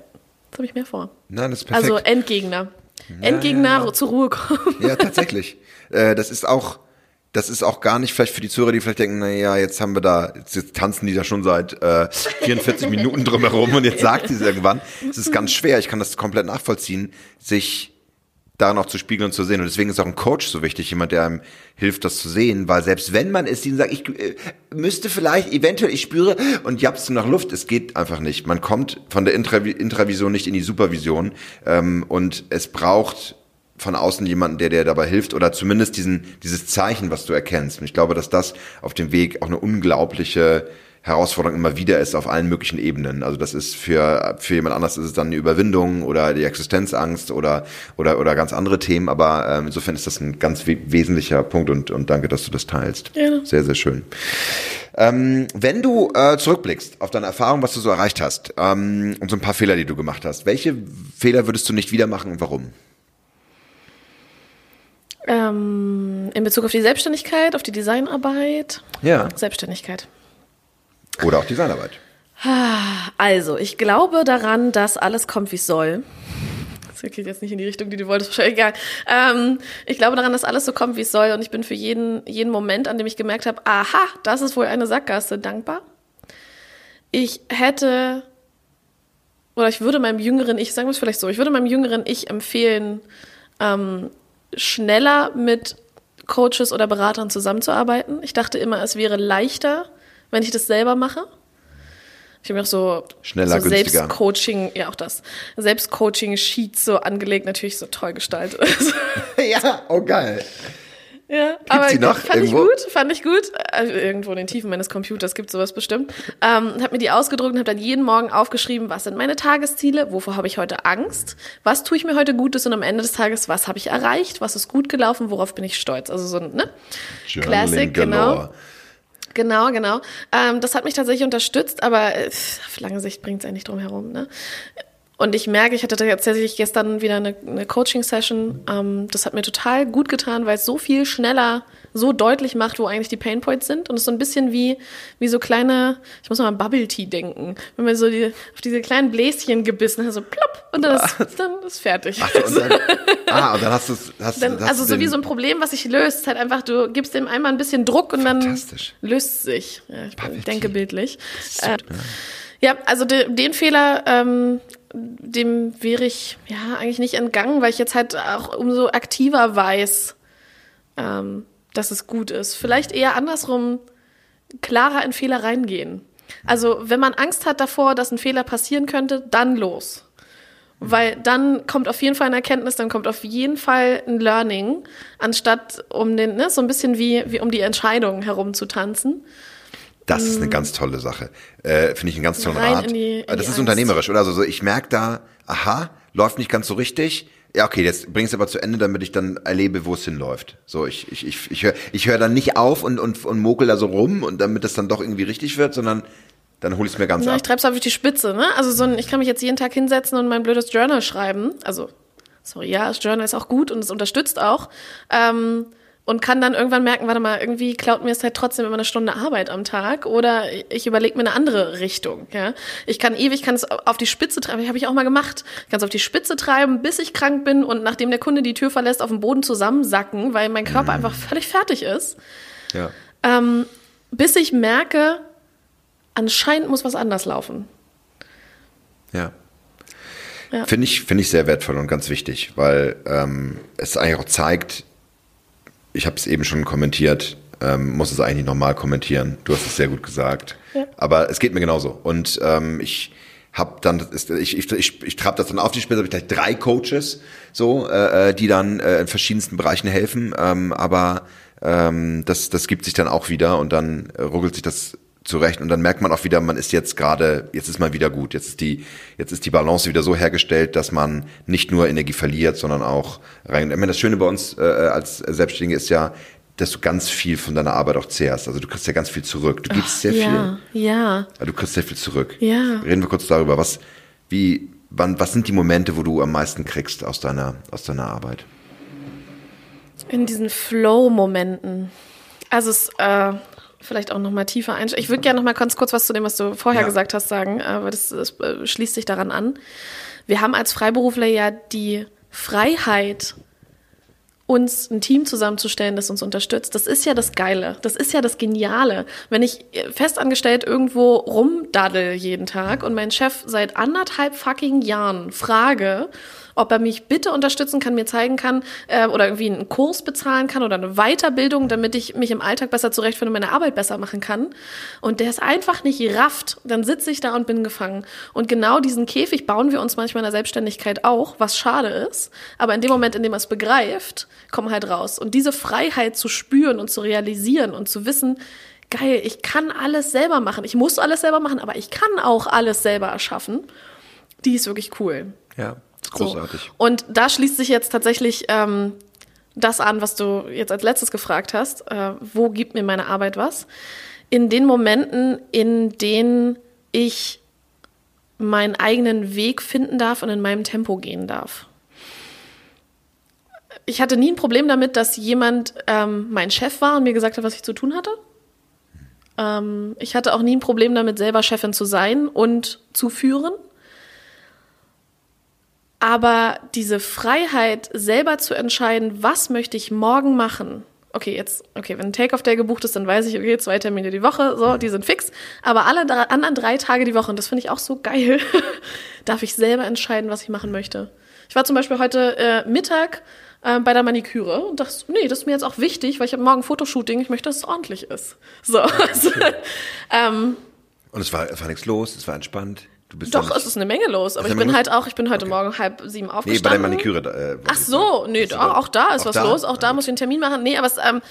das habe ich mehr vor. Nein, das ist perfekt. Also Endgegner. Ja, Endgegner ja. zur Ruhe kommen. Ja, tatsächlich. <laughs> Äh, das ist auch das ist auch gar nicht vielleicht für die Zuhörer, die vielleicht denken, naja, jetzt haben wir da, jetzt, jetzt tanzen die da schon seit äh, 44 <laughs> Minuten drumherum und jetzt sagt sie es irgendwann. Es ist ganz schwer, ich kann das komplett nachvollziehen, sich daran auch zu spiegeln und zu sehen. Und deswegen ist auch ein Coach so wichtig, jemand, der einem hilft, das zu sehen, weil selbst wenn man es ihnen sagt, ich äh, müsste vielleicht, eventuell, ich spüre und japst nach Luft, es geht einfach nicht. Man kommt von der Intravi Intravision nicht in die Supervision ähm, und es braucht von außen jemanden, der dir dabei hilft oder zumindest diesen, dieses Zeichen, was du erkennst. Und ich glaube, dass das auf dem Weg auch eine unglaubliche Herausforderung immer wieder ist auf allen möglichen Ebenen. Also das ist für, für jemand anders ist es dann eine Überwindung oder die Existenzangst oder, oder, oder ganz andere Themen. Aber ähm, insofern ist das ein ganz we wesentlicher Punkt und, und danke, dass du das teilst. Ja. Sehr, sehr schön. Ähm, wenn du äh, zurückblickst auf deine Erfahrung, was du so erreicht hast ähm, und so ein paar Fehler, die du gemacht hast, welche Fehler würdest du nicht wieder machen und warum? Ähm, in Bezug auf die Selbstständigkeit, auf die Designarbeit. Ja. Selbstständigkeit. Oder auch Designarbeit. Also, ich glaube daran, dass alles kommt, wie es soll. Das geht jetzt nicht in die Richtung, die du wolltest, wahrscheinlich egal. Ähm, ich glaube daran, dass alles so kommt, wie es soll. Und ich bin für jeden, jeden Moment, an dem ich gemerkt habe, aha, das ist wohl eine Sackgasse, dankbar. Ich hätte, oder ich würde meinem jüngeren Ich, sagen wir es vielleicht so, ich würde meinem jüngeren Ich empfehlen, ähm, schneller mit Coaches oder Beratern zusammenzuarbeiten. Ich dachte immer, es wäre leichter, wenn ich das selber mache. Ich habe mir auch so, Schneller, so Selbstcoaching, ja auch das, Selbstcoaching-Sheets so angelegt, natürlich so toll gestaltet. <laughs> ja, oh geil. Ja, Gibt's aber die noch fand irgendwo? ich gut, fand ich gut. Also irgendwo in den Tiefen meines Computers gibt sowas bestimmt. Ähm, habe mir die ausgedruckt und habe dann jeden Morgen aufgeschrieben, was sind meine Tagesziele, wovor habe ich heute Angst, was tue ich mir heute Gutes und am Ende des Tages, was habe ich erreicht, was ist gut gelaufen, worauf bin ich stolz. Also so ein ne? Classic, genau. Genau, genau. Ähm, das hat mich tatsächlich unterstützt, aber äh, auf lange Sicht bringt es eigentlich drum herum. Ne? Und ich merke, ich hatte tatsächlich gestern wieder eine, eine Coaching-Session. Ähm, das hat mir total gut getan, weil es so viel schneller so deutlich macht, wo eigentlich die Painpoints sind. Und es ist so ein bisschen wie, wie so kleine, ich muss mal an Bubble Tea denken. Wenn man so die, auf diese kleinen Bläschen gebissen hat, so plopp, und dann ist, dann ist fertig. Ach, und dann, <laughs> ah, und dann hast du es. Also so wie so ein Problem, was sich löst. Halt einfach, du gibst dem einmal ein bisschen Druck und dann löst es sich. Ja, ich denke bildlich. So, äh, ja, also de, den Fehler ähm, dem wäre ich ja eigentlich nicht entgangen, weil ich jetzt halt auch umso aktiver weiß, ähm, dass es gut ist. Vielleicht eher andersrum, klarer in Fehler reingehen. Also wenn man Angst hat davor, dass ein Fehler passieren könnte, dann los. Weil dann kommt auf jeden Fall eine Erkenntnis, dann kommt auf jeden Fall ein Learning, anstatt um den, ne, so ein bisschen wie, wie um die Entscheidung herumzutanzen. Das ist eine mm. ganz tolle Sache. Äh, Finde ich einen ganz tollen Rein Rat. In die, in das ist Angst. unternehmerisch, oder? Also so, ich merke da, aha, läuft nicht ganz so richtig. Ja, okay, jetzt bring es aber zu Ende, damit ich dann erlebe, wo es hinläuft. So, ich, ich, ich, ich höre ich hör dann nicht auf und, und, und mokel da so rum und damit das dann doch irgendwie richtig wird, sondern dann hole ich es mir ganz ja, ab. Ich treib's auf die Spitze, ne? Also so ein, ich kann mich jetzt jeden Tag hinsetzen und mein blödes Journal schreiben. Also sorry, ja, das Journal ist auch gut und es unterstützt auch. Ähm, und kann dann irgendwann merken, warte mal, irgendwie klaut mir es halt trotzdem immer eine Stunde Arbeit am Tag oder ich überlege mir eine andere Richtung. Ja, ich kann ewig, kann es auf die Spitze treiben, habe ich auch mal gemacht. Ich kann es auf die Spitze treiben, bis ich krank bin und nachdem der Kunde die Tür verlässt, auf dem Boden zusammensacken, weil mein Körper mhm. einfach völlig fertig ist. Ja. Ähm, bis ich merke, anscheinend muss was anders laufen. Ja. ja. Finde ich, finde ich sehr wertvoll und ganz wichtig, weil ähm, es eigentlich auch zeigt, ich habe es eben schon kommentiert, ähm, muss es eigentlich nochmal kommentieren. Du hast es sehr gut gesagt. Ja. Aber es geht mir genauso. Und ähm, ich habe dann, ich, ich, ich, ich trab das dann auf die Spitze, habe ich gleich drei Coaches, so, äh, äh, die dann äh, in verschiedensten Bereichen helfen. Ähm, aber ähm, das, das gibt sich dann auch wieder und dann ruckelt sich das zurecht und dann merkt man auch wieder, man ist jetzt gerade, jetzt ist man wieder gut, jetzt ist die, jetzt ist die Balance wieder so hergestellt, dass man nicht nur Energie verliert, sondern auch rein. Ich meine, das Schöne bei uns äh, als Selbstständige ist ja, dass du ganz viel von deiner Arbeit auch zehrst. Also du kriegst ja ganz viel zurück. Du gibst Ach, sehr ja, viel. Ja. Du kriegst sehr viel zurück. Ja. Reden wir kurz darüber, was, wie, wann, was sind die Momente, wo du am meisten kriegst aus deiner, aus deiner Arbeit? In diesen Flow-Momenten. Also es, äh, vielleicht auch noch mal tiefer einsteigen. Ich würde gerne noch mal ganz kurz was zu dem, was du vorher ja. gesagt hast, sagen, aber das, das äh, schließt sich daran an. Wir haben als Freiberufler ja die Freiheit, uns ein Team zusammenzustellen, das uns unterstützt. Das ist ja das Geile. Das ist ja das Geniale. Wenn ich festangestellt irgendwo rumdaddel jeden Tag und meinen Chef seit anderthalb fucking Jahren frage, ob er mich bitte unterstützen kann, mir zeigen kann äh, oder irgendwie einen Kurs bezahlen kann oder eine Weiterbildung, damit ich mich im Alltag besser zurechtfinde und meine Arbeit besser machen kann. Und der ist einfach nicht rafft, dann sitze ich da und bin gefangen. Und genau diesen Käfig bauen wir uns manchmal in der Selbstständigkeit auch, was schade ist. Aber in dem Moment, in dem er es begreift, kommen halt raus. Und diese Freiheit zu spüren und zu realisieren und zu wissen, geil, ich kann alles selber machen. Ich muss alles selber machen, aber ich kann auch alles selber erschaffen. Die ist wirklich cool. Ja. Großartig. So. Und da schließt sich jetzt tatsächlich ähm, das an, was du jetzt als letztes gefragt hast. Äh, wo gibt mir meine Arbeit was? In den Momenten, in denen ich meinen eigenen Weg finden darf und in meinem Tempo gehen darf. Ich hatte nie ein Problem damit, dass jemand ähm, mein Chef war und mir gesagt hat, was ich zu tun hatte. Ähm, ich hatte auch nie ein Problem damit, selber Chefin zu sein und zu führen. Aber diese Freiheit, selber zu entscheiden, was möchte ich morgen machen. Okay, jetzt, okay, wenn ein Take-off-Day gebucht ist, dann weiß ich, okay, zwei Termine die Woche, so, die sind fix. Aber alle drei, anderen drei Tage die Woche, und das finde ich auch so geil, <laughs> darf ich selber entscheiden, was ich machen möchte. Ich war zum Beispiel heute äh, Mittag äh, bei der Maniküre und dachte, nee, das ist mir jetzt auch wichtig, weil ich habe morgen Fotoshooting, ich möchte, dass es ordentlich ist. So. <laughs> Also, ähm, und es war, es war nichts los, es war entspannt. Doch, es ist eine Menge los, aber ich bin halt auch, ich bin heute okay. Morgen halb sieben aufgestanden. Nee, bei der Maniküre. Äh, Ach so, nee, da, auch da ist auch was da? los, auch da muss ich einen Termin machen. Nee, aber es, ähm,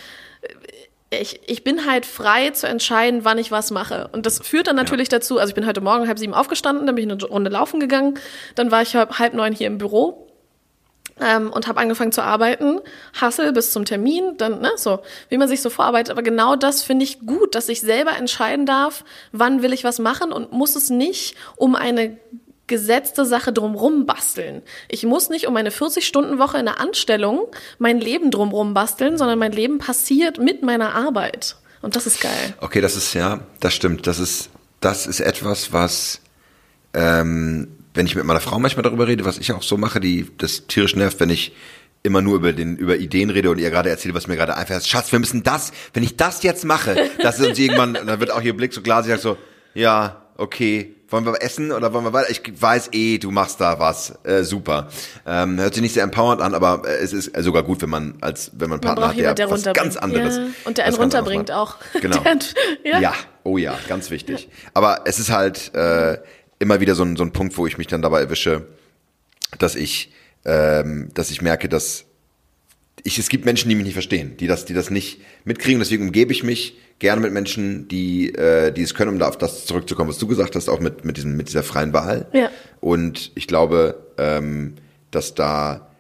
ich, ich bin halt frei zu entscheiden, wann ich was mache. Und das führt dann natürlich ja. dazu, also ich bin heute Morgen halb sieben aufgestanden, dann bin ich eine Runde laufen gegangen, dann war ich halb neun hier im Büro ähm, und habe angefangen zu arbeiten, Hassel bis zum Termin, dann ne, so, wie man sich so vorarbeitet. Aber genau das finde ich gut, dass ich selber entscheiden darf, wann will ich was machen und muss es nicht um eine gesetzte Sache drumrum basteln. Ich muss nicht um eine 40-Stunden-Woche in der Anstellung mein Leben drumrum basteln, sondern mein Leben passiert mit meiner Arbeit. Und das ist geil. Okay, das ist ja, das stimmt. Das ist, das ist etwas, was ähm, wenn ich mit meiner Frau manchmal darüber rede, was ich auch so mache, die das tierisch nervt, wenn ich immer nur über den über Ideen rede und ihr gerade erzählt, was mir gerade einfällt. Schatz, wir müssen das, wenn ich das jetzt mache, das ist uns irgendwann, <laughs> dann wird auch ihr Blick so klar, sie sagt so, ja, okay, wollen wir essen oder wollen wir weiter? Ich weiß eh, du machst da was, äh, super. Ähm, hört sich nicht sehr empowernd an, aber äh, es ist sogar gut, wenn man als wenn man, man Partner hat, der, der was ganz anderes ja. und der einen runterbringt auch. <laughs> Genau. Der, ja. ja. oh ja, ganz wichtig. Aber es ist halt äh, immer wieder so ein, so ein Punkt, wo ich mich dann dabei erwische, dass ich, ähm, dass ich merke, dass ich, es gibt Menschen, die mich nicht verstehen, die das, die das nicht mitkriegen. Deswegen umgebe ich mich gerne mit Menschen, die, äh, die es können, um da auf das zurückzukommen, was du gesagt hast, auch mit, mit, diesem, mit dieser freien Wahl. Ja. Und ich glaube, ähm, dass da,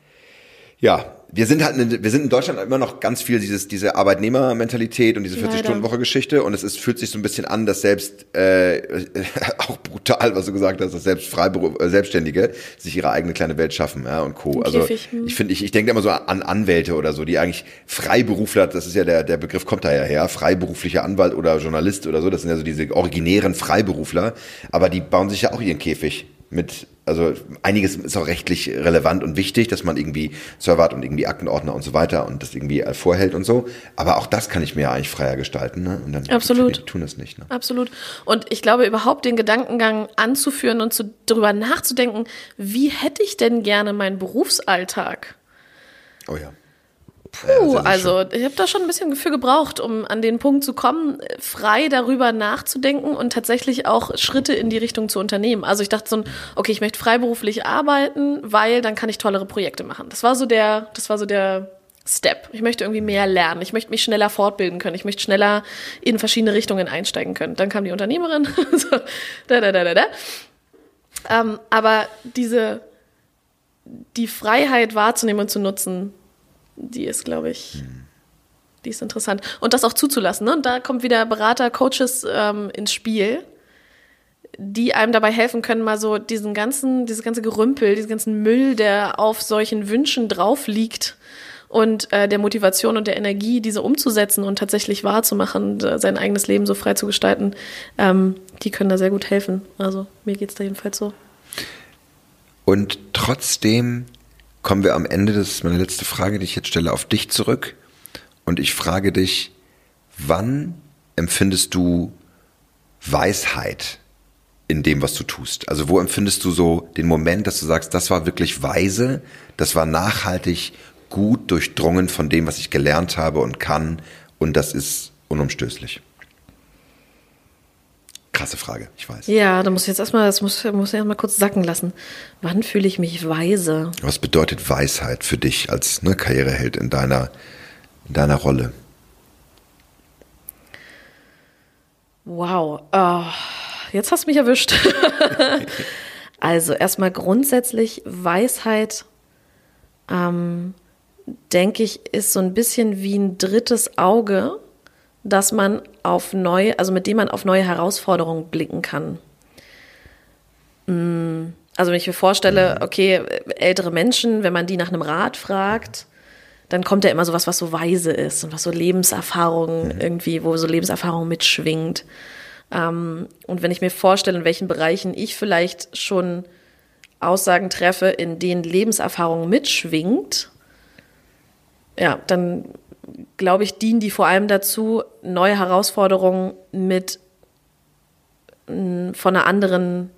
ja, wir sind halt, wir sind in Deutschland immer noch ganz viel dieses, diese Arbeitnehmermentalität und diese 40-Stunden-Woche-Geschichte und es ist, fühlt sich so ein bisschen an, dass selbst, äh, <laughs> auch brutal, was du gesagt hast, dass selbst Freiberuf, äh, Selbstständige sich ihre eigene kleine Welt schaffen, ja, und Co. Also, ich finde, ich, ich denke immer so an Anwälte oder so, die eigentlich Freiberufler, das ist ja der, der Begriff kommt da ja her, freiberuflicher Anwalt oder Journalist oder so, das sind ja so diese originären Freiberufler, aber die bauen sich ja auch ihren Käfig mit, also einiges ist auch rechtlich relevant und wichtig, dass man irgendwie Server hat und irgendwie Aktenordner und so weiter und das irgendwie vorhält und so. Aber auch das kann ich mir ja eigentlich freier gestalten. Ne? Und dann Absolut. Die tun das nicht. Ne? Absolut. Und ich glaube, überhaupt den Gedankengang anzuführen und zu, darüber nachzudenken, wie hätte ich denn gerne meinen Berufsalltag? Oh ja. Puh, also ich habe da schon ein bisschen Gefühl gebraucht, um an den Punkt zu kommen, frei darüber nachzudenken und tatsächlich auch Schritte in die Richtung zu unternehmen. Also ich dachte so, okay, ich möchte freiberuflich arbeiten, weil dann kann ich tollere Projekte machen. Das war so der, das war so der Step. Ich möchte irgendwie mehr lernen. Ich möchte mich schneller fortbilden können. Ich möchte schneller in verschiedene Richtungen einsteigen können. Dann kam die Unternehmerin. <laughs> so, da, da, da, da, da. Ähm, aber diese, die Freiheit wahrzunehmen und zu nutzen, die ist, glaube ich, die ist interessant. Und das auch zuzulassen. Ne? Und da kommt wieder Berater, Coaches ähm, ins Spiel, die einem dabei helfen können, mal so diesen ganzen, dieses ganze Gerümpel, diesen ganzen Müll, der auf solchen Wünschen drauf liegt und äh, der Motivation und der Energie, diese umzusetzen und tatsächlich wahrzumachen, sein eigenes Leben so frei zu gestalten, ähm, die können da sehr gut helfen. Also mir geht es da jedenfalls so. Und trotzdem kommen wir am Ende, das ist meine letzte Frage, die ich jetzt stelle, auf dich zurück. Und ich frage dich, wann empfindest du Weisheit in dem, was du tust? Also wo empfindest du so den Moment, dass du sagst, das war wirklich weise, das war nachhaltig gut durchdrungen von dem, was ich gelernt habe und kann und das ist unumstößlich? Krasse Frage, ich weiß. Ja, da muss ich jetzt erstmal, das muss, muss ich erstmal kurz sacken lassen. Wann fühle ich mich weise? Was bedeutet Weisheit für dich als ne, Karriereheld in deiner, in deiner Rolle? Wow, oh, jetzt hast du mich erwischt. <laughs> also erstmal grundsätzlich Weisheit, ähm, denke ich, ist so ein bisschen wie ein drittes Auge dass man auf neue, also mit dem man auf neue Herausforderungen blicken kann. Mm, also wenn ich mir vorstelle, okay, ältere Menschen, wenn man die nach einem Rat fragt, dann kommt ja immer sowas, was so weise ist und was so Lebenserfahrung mhm. irgendwie, wo so Lebenserfahrung mitschwingt. Ähm, und wenn ich mir vorstelle, in welchen Bereichen ich vielleicht schon Aussagen treffe, in denen Lebenserfahrung mitschwingt, ja, dann glaube ich, dienen die vor allem dazu, neue Herausforderungen mit mm, von einer anderen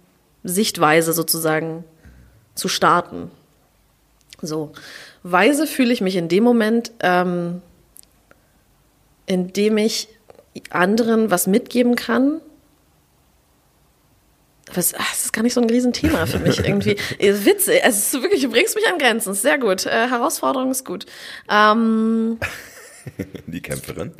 Sichtweise sozusagen zu starten. So, weise fühle ich mich in dem Moment, ähm, in dem ich anderen was mitgeben kann. Das, das ist gar nicht so ein Riesenthema für mich <laughs> irgendwie. Witzig, es ist wirklich, du bringst mich an Grenzen. Sehr gut. Äh, Herausforderung ist gut. Ähm, <laughs> die Kämpferin.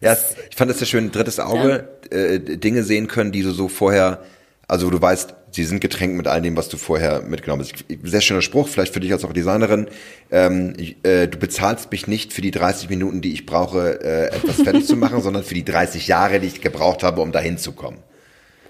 Ja, ich fand das sehr schön, drittes Auge, ja. äh, Dinge sehen können, die du so vorher, also du weißt, sie sind getränkt mit all dem, was du vorher mitgenommen hast. Sehr schöner Spruch, vielleicht für dich als auch Designerin. Ähm, äh, du bezahlst mich nicht für die 30 Minuten, die ich brauche, äh, etwas fertig zu machen, <laughs> sondern für die 30 Jahre, die ich gebraucht habe, um dahin zu kommen.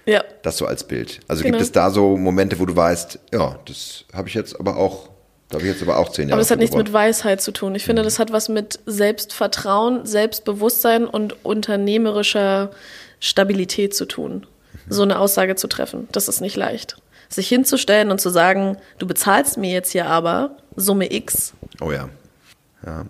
Ja. Das so als Bild. Also genau. gibt es da so Momente, wo du weißt, ja, das habe ich jetzt aber auch da habe ich jetzt aber auch zehn Jahre. Aber das hat nichts mit Weisheit zu tun. Ich finde, mhm. das hat was mit Selbstvertrauen, Selbstbewusstsein und unternehmerischer Stabilität zu tun. Mhm. So eine Aussage zu treffen. Das ist nicht leicht. Sich hinzustellen und zu sagen, du bezahlst mir jetzt hier aber Summe X. Oh ja. Ja.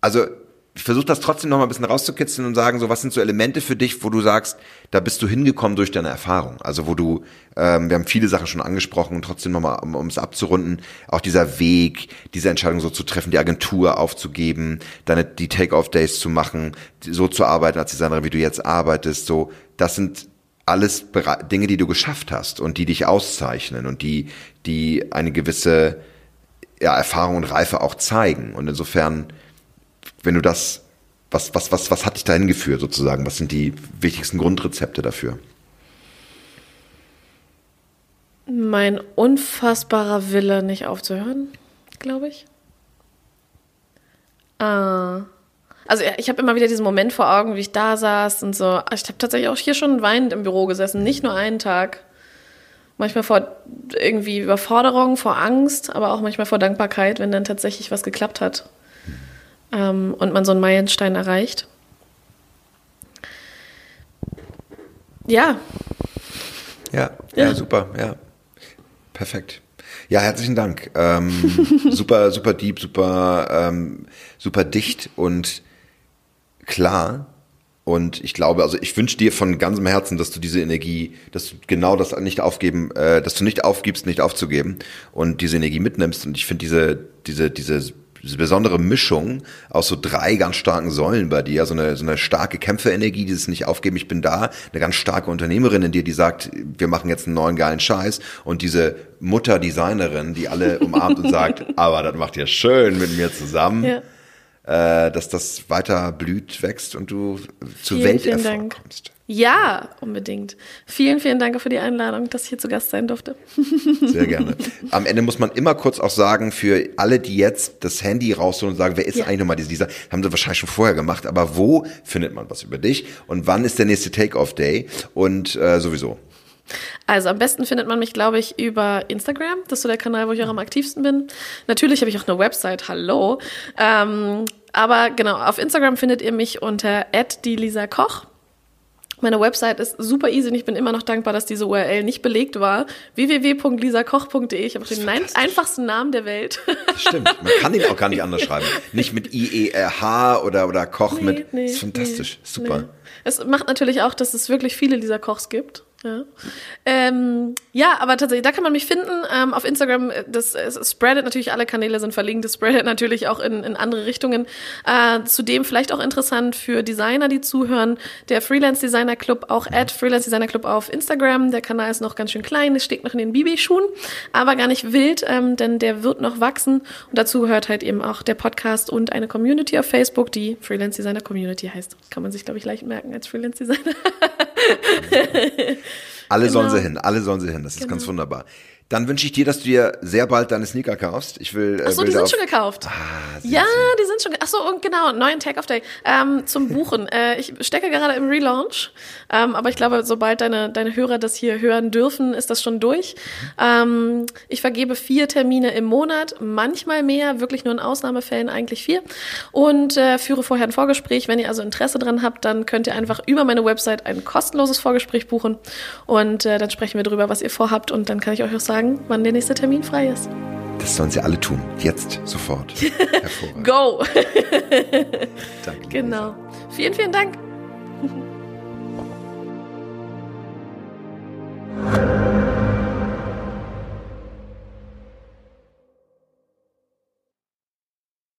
Also ich versuche das trotzdem noch mal ein bisschen rauszukitzeln und sagen, so was sind so Elemente für dich, wo du sagst, da bist du hingekommen durch deine Erfahrung. Also wo du, ähm, wir haben viele Sachen schon angesprochen und trotzdem nochmal, um, um es abzurunden, auch dieser Weg, diese Entscheidung so zu treffen, die Agentur aufzugeben, deine die Take-off-Days zu machen, so zu arbeiten als Designerin, wie du jetzt arbeitest, so, das sind alles Dinge, die du geschafft hast und die dich auszeichnen und die, die eine gewisse ja, Erfahrung und Reife auch zeigen. Und insofern wenn du das, was, was, was, was hat dich dahin geführt sozusagen? Was sind die wichtigsten Grundrezepte dafür? Mein unfassbarer Wille, nicht aufzuhören, glaube ich. Äh, also ich habe immer wieder diesen Moment vor Augen, wie ich da saß und so. Ich habe tatsächlich auch hier schon weinend im Büro gesessen, nicht nur einen Tag. Manchmal vor irgendwie Überforderung, vor Angst, aber auch manchmal vor Dankbarkeit, wenn dann tatsächlich was geklappt hat ähm, und man so einen Meilenstein erreicht. Ja. Ja, ja, ja, super, ja. Perfekt. Ja, herzlichen Dank. Ähm, <laughs> super, super deep, super, ähm, super dicht und klar. Und ich glaube, also ich wünsche dir von ganzem Herzen, dass du diese Energie, dass du genau das nicht aufgeben, äh, dass du nicht aufgibst, nicht aufzugeben und diese Energie mitnimmst. Und ich finde diese, diese, diese diese besondere Mischung aus so drei ganz starken Säulen bei dir, so eine, so eine starke Kämpferenergie, dieses nicht aufgeben, ich bin da, eine ganz starke Unternehmerin in dir, die sagt, wir machen jetzt einen neuen geilen Scheiß und diese Mutter-Designerin, die alle umarmt und sagt, <laughs> aber das macht ihr schön mit mir zusammen. Ja. Äh, dass das weiter blüht, wächst und du zur Welterfolg kommst. Ja, unbedingt. Vielen, vielen Dank für die Einladung, dass ich hier zu Gast sein durfte. Sehr gerne. Am Ende muss man immer kurz auch sagen, für alle, die jetzt das Handy rausholen und sagen, wer ist ja. eigentlich nochmal dieser, haben sie wahrscheinlich schon vorher gemacht, aber wo findet man was über dich und wann ist der nächste Take-Off-Day und äh, sowieso? Also am besten findet man mich, glaube ich, über Instagram. Das ist so der Kanal, wo ich auch am aktivsten bin. Natürlich habe ich auch eine Website, hallo. Ähm, aber genau, auf Instagram findet ihr mich unter die Lisa Koch. Meine Website ist super easy und ich bin immer noch dankbar, dass diese URL nicht belegt war. www.lisakoch.de. Ich habe den einfachsten Namen der Welt. Stimmt, man kann ihn auch gar nicht anders schreiben. <laughs> Nicht mit I-E-R-H oder, oder Koch nee, mit. Nee, ist fantastisch, nee, super. Es macht natürlich auch, dass es wirklich viele Lisa Kochs gibt. Ja. Ähm, ja, aber tatsächlich, da kann man mich finden. Ähm, auf Instagram, äh, das, das spreadet natürlich, alle Kanäle sind verlinkt, das spreadet natürlich auch in, in andere Richtungen. Äh, zudem vielleicht auch interessant für Designer, die zuhören, der Freelance Designer Club, auch at Freelance Designer Club auf Instagram. Der Kanal ist noch ganz schön klein, es steht noch in den Babyschuhen, aber gar nicht wild, ähm, denn der wird noch wachsen. Und dazu gehört halt eben auch der Podcast und eine Community auf Facebook, die Freelance Designer Community heißt. Kann man sich, glaube ich, leicht merken als Freelance Designer. <laughs> Alle genau. sollen sie hin, alle sollen sie hin. Das ist genau. ganz wunderbar. Dann wünsche ich dir, dass du dir sehr bald deine Sneaker kaufst. Ich will. Äh, Achso, die sind schon gekauft. Ah, ja, die sind schon. Achso, und genau, neuen Take-Off Day ähm, zum Buchen. <laughs> äh, ich stecke gerade im Relaunch, ähm, aber ich glaube, sobald deine, deine Hörer das hier hören dürfen, ist das schon durch. Ähm, ich vergebe vier Termine im Monat, manchmal mehr, wirklich nur in Ausnahmefällen eigentlich vier. Und äh, führe vorher ein Vorgespräch. Wenn ihr also Interesse dran habt, dann könnt ihr einfach über meine Website ein kostenloses Vorgespräch buchen. Und äh, dann sprechen wir darüber, was ihr vorhabt. Und dann kann ich euch auch sagen, sagen, wann der nächste Termin frei ist. Das sollen sie alle tun. Jetzt, sofort. <laughs> Go! <laughs> Danke. Genau. Vielen, vielen Dank. <laughs>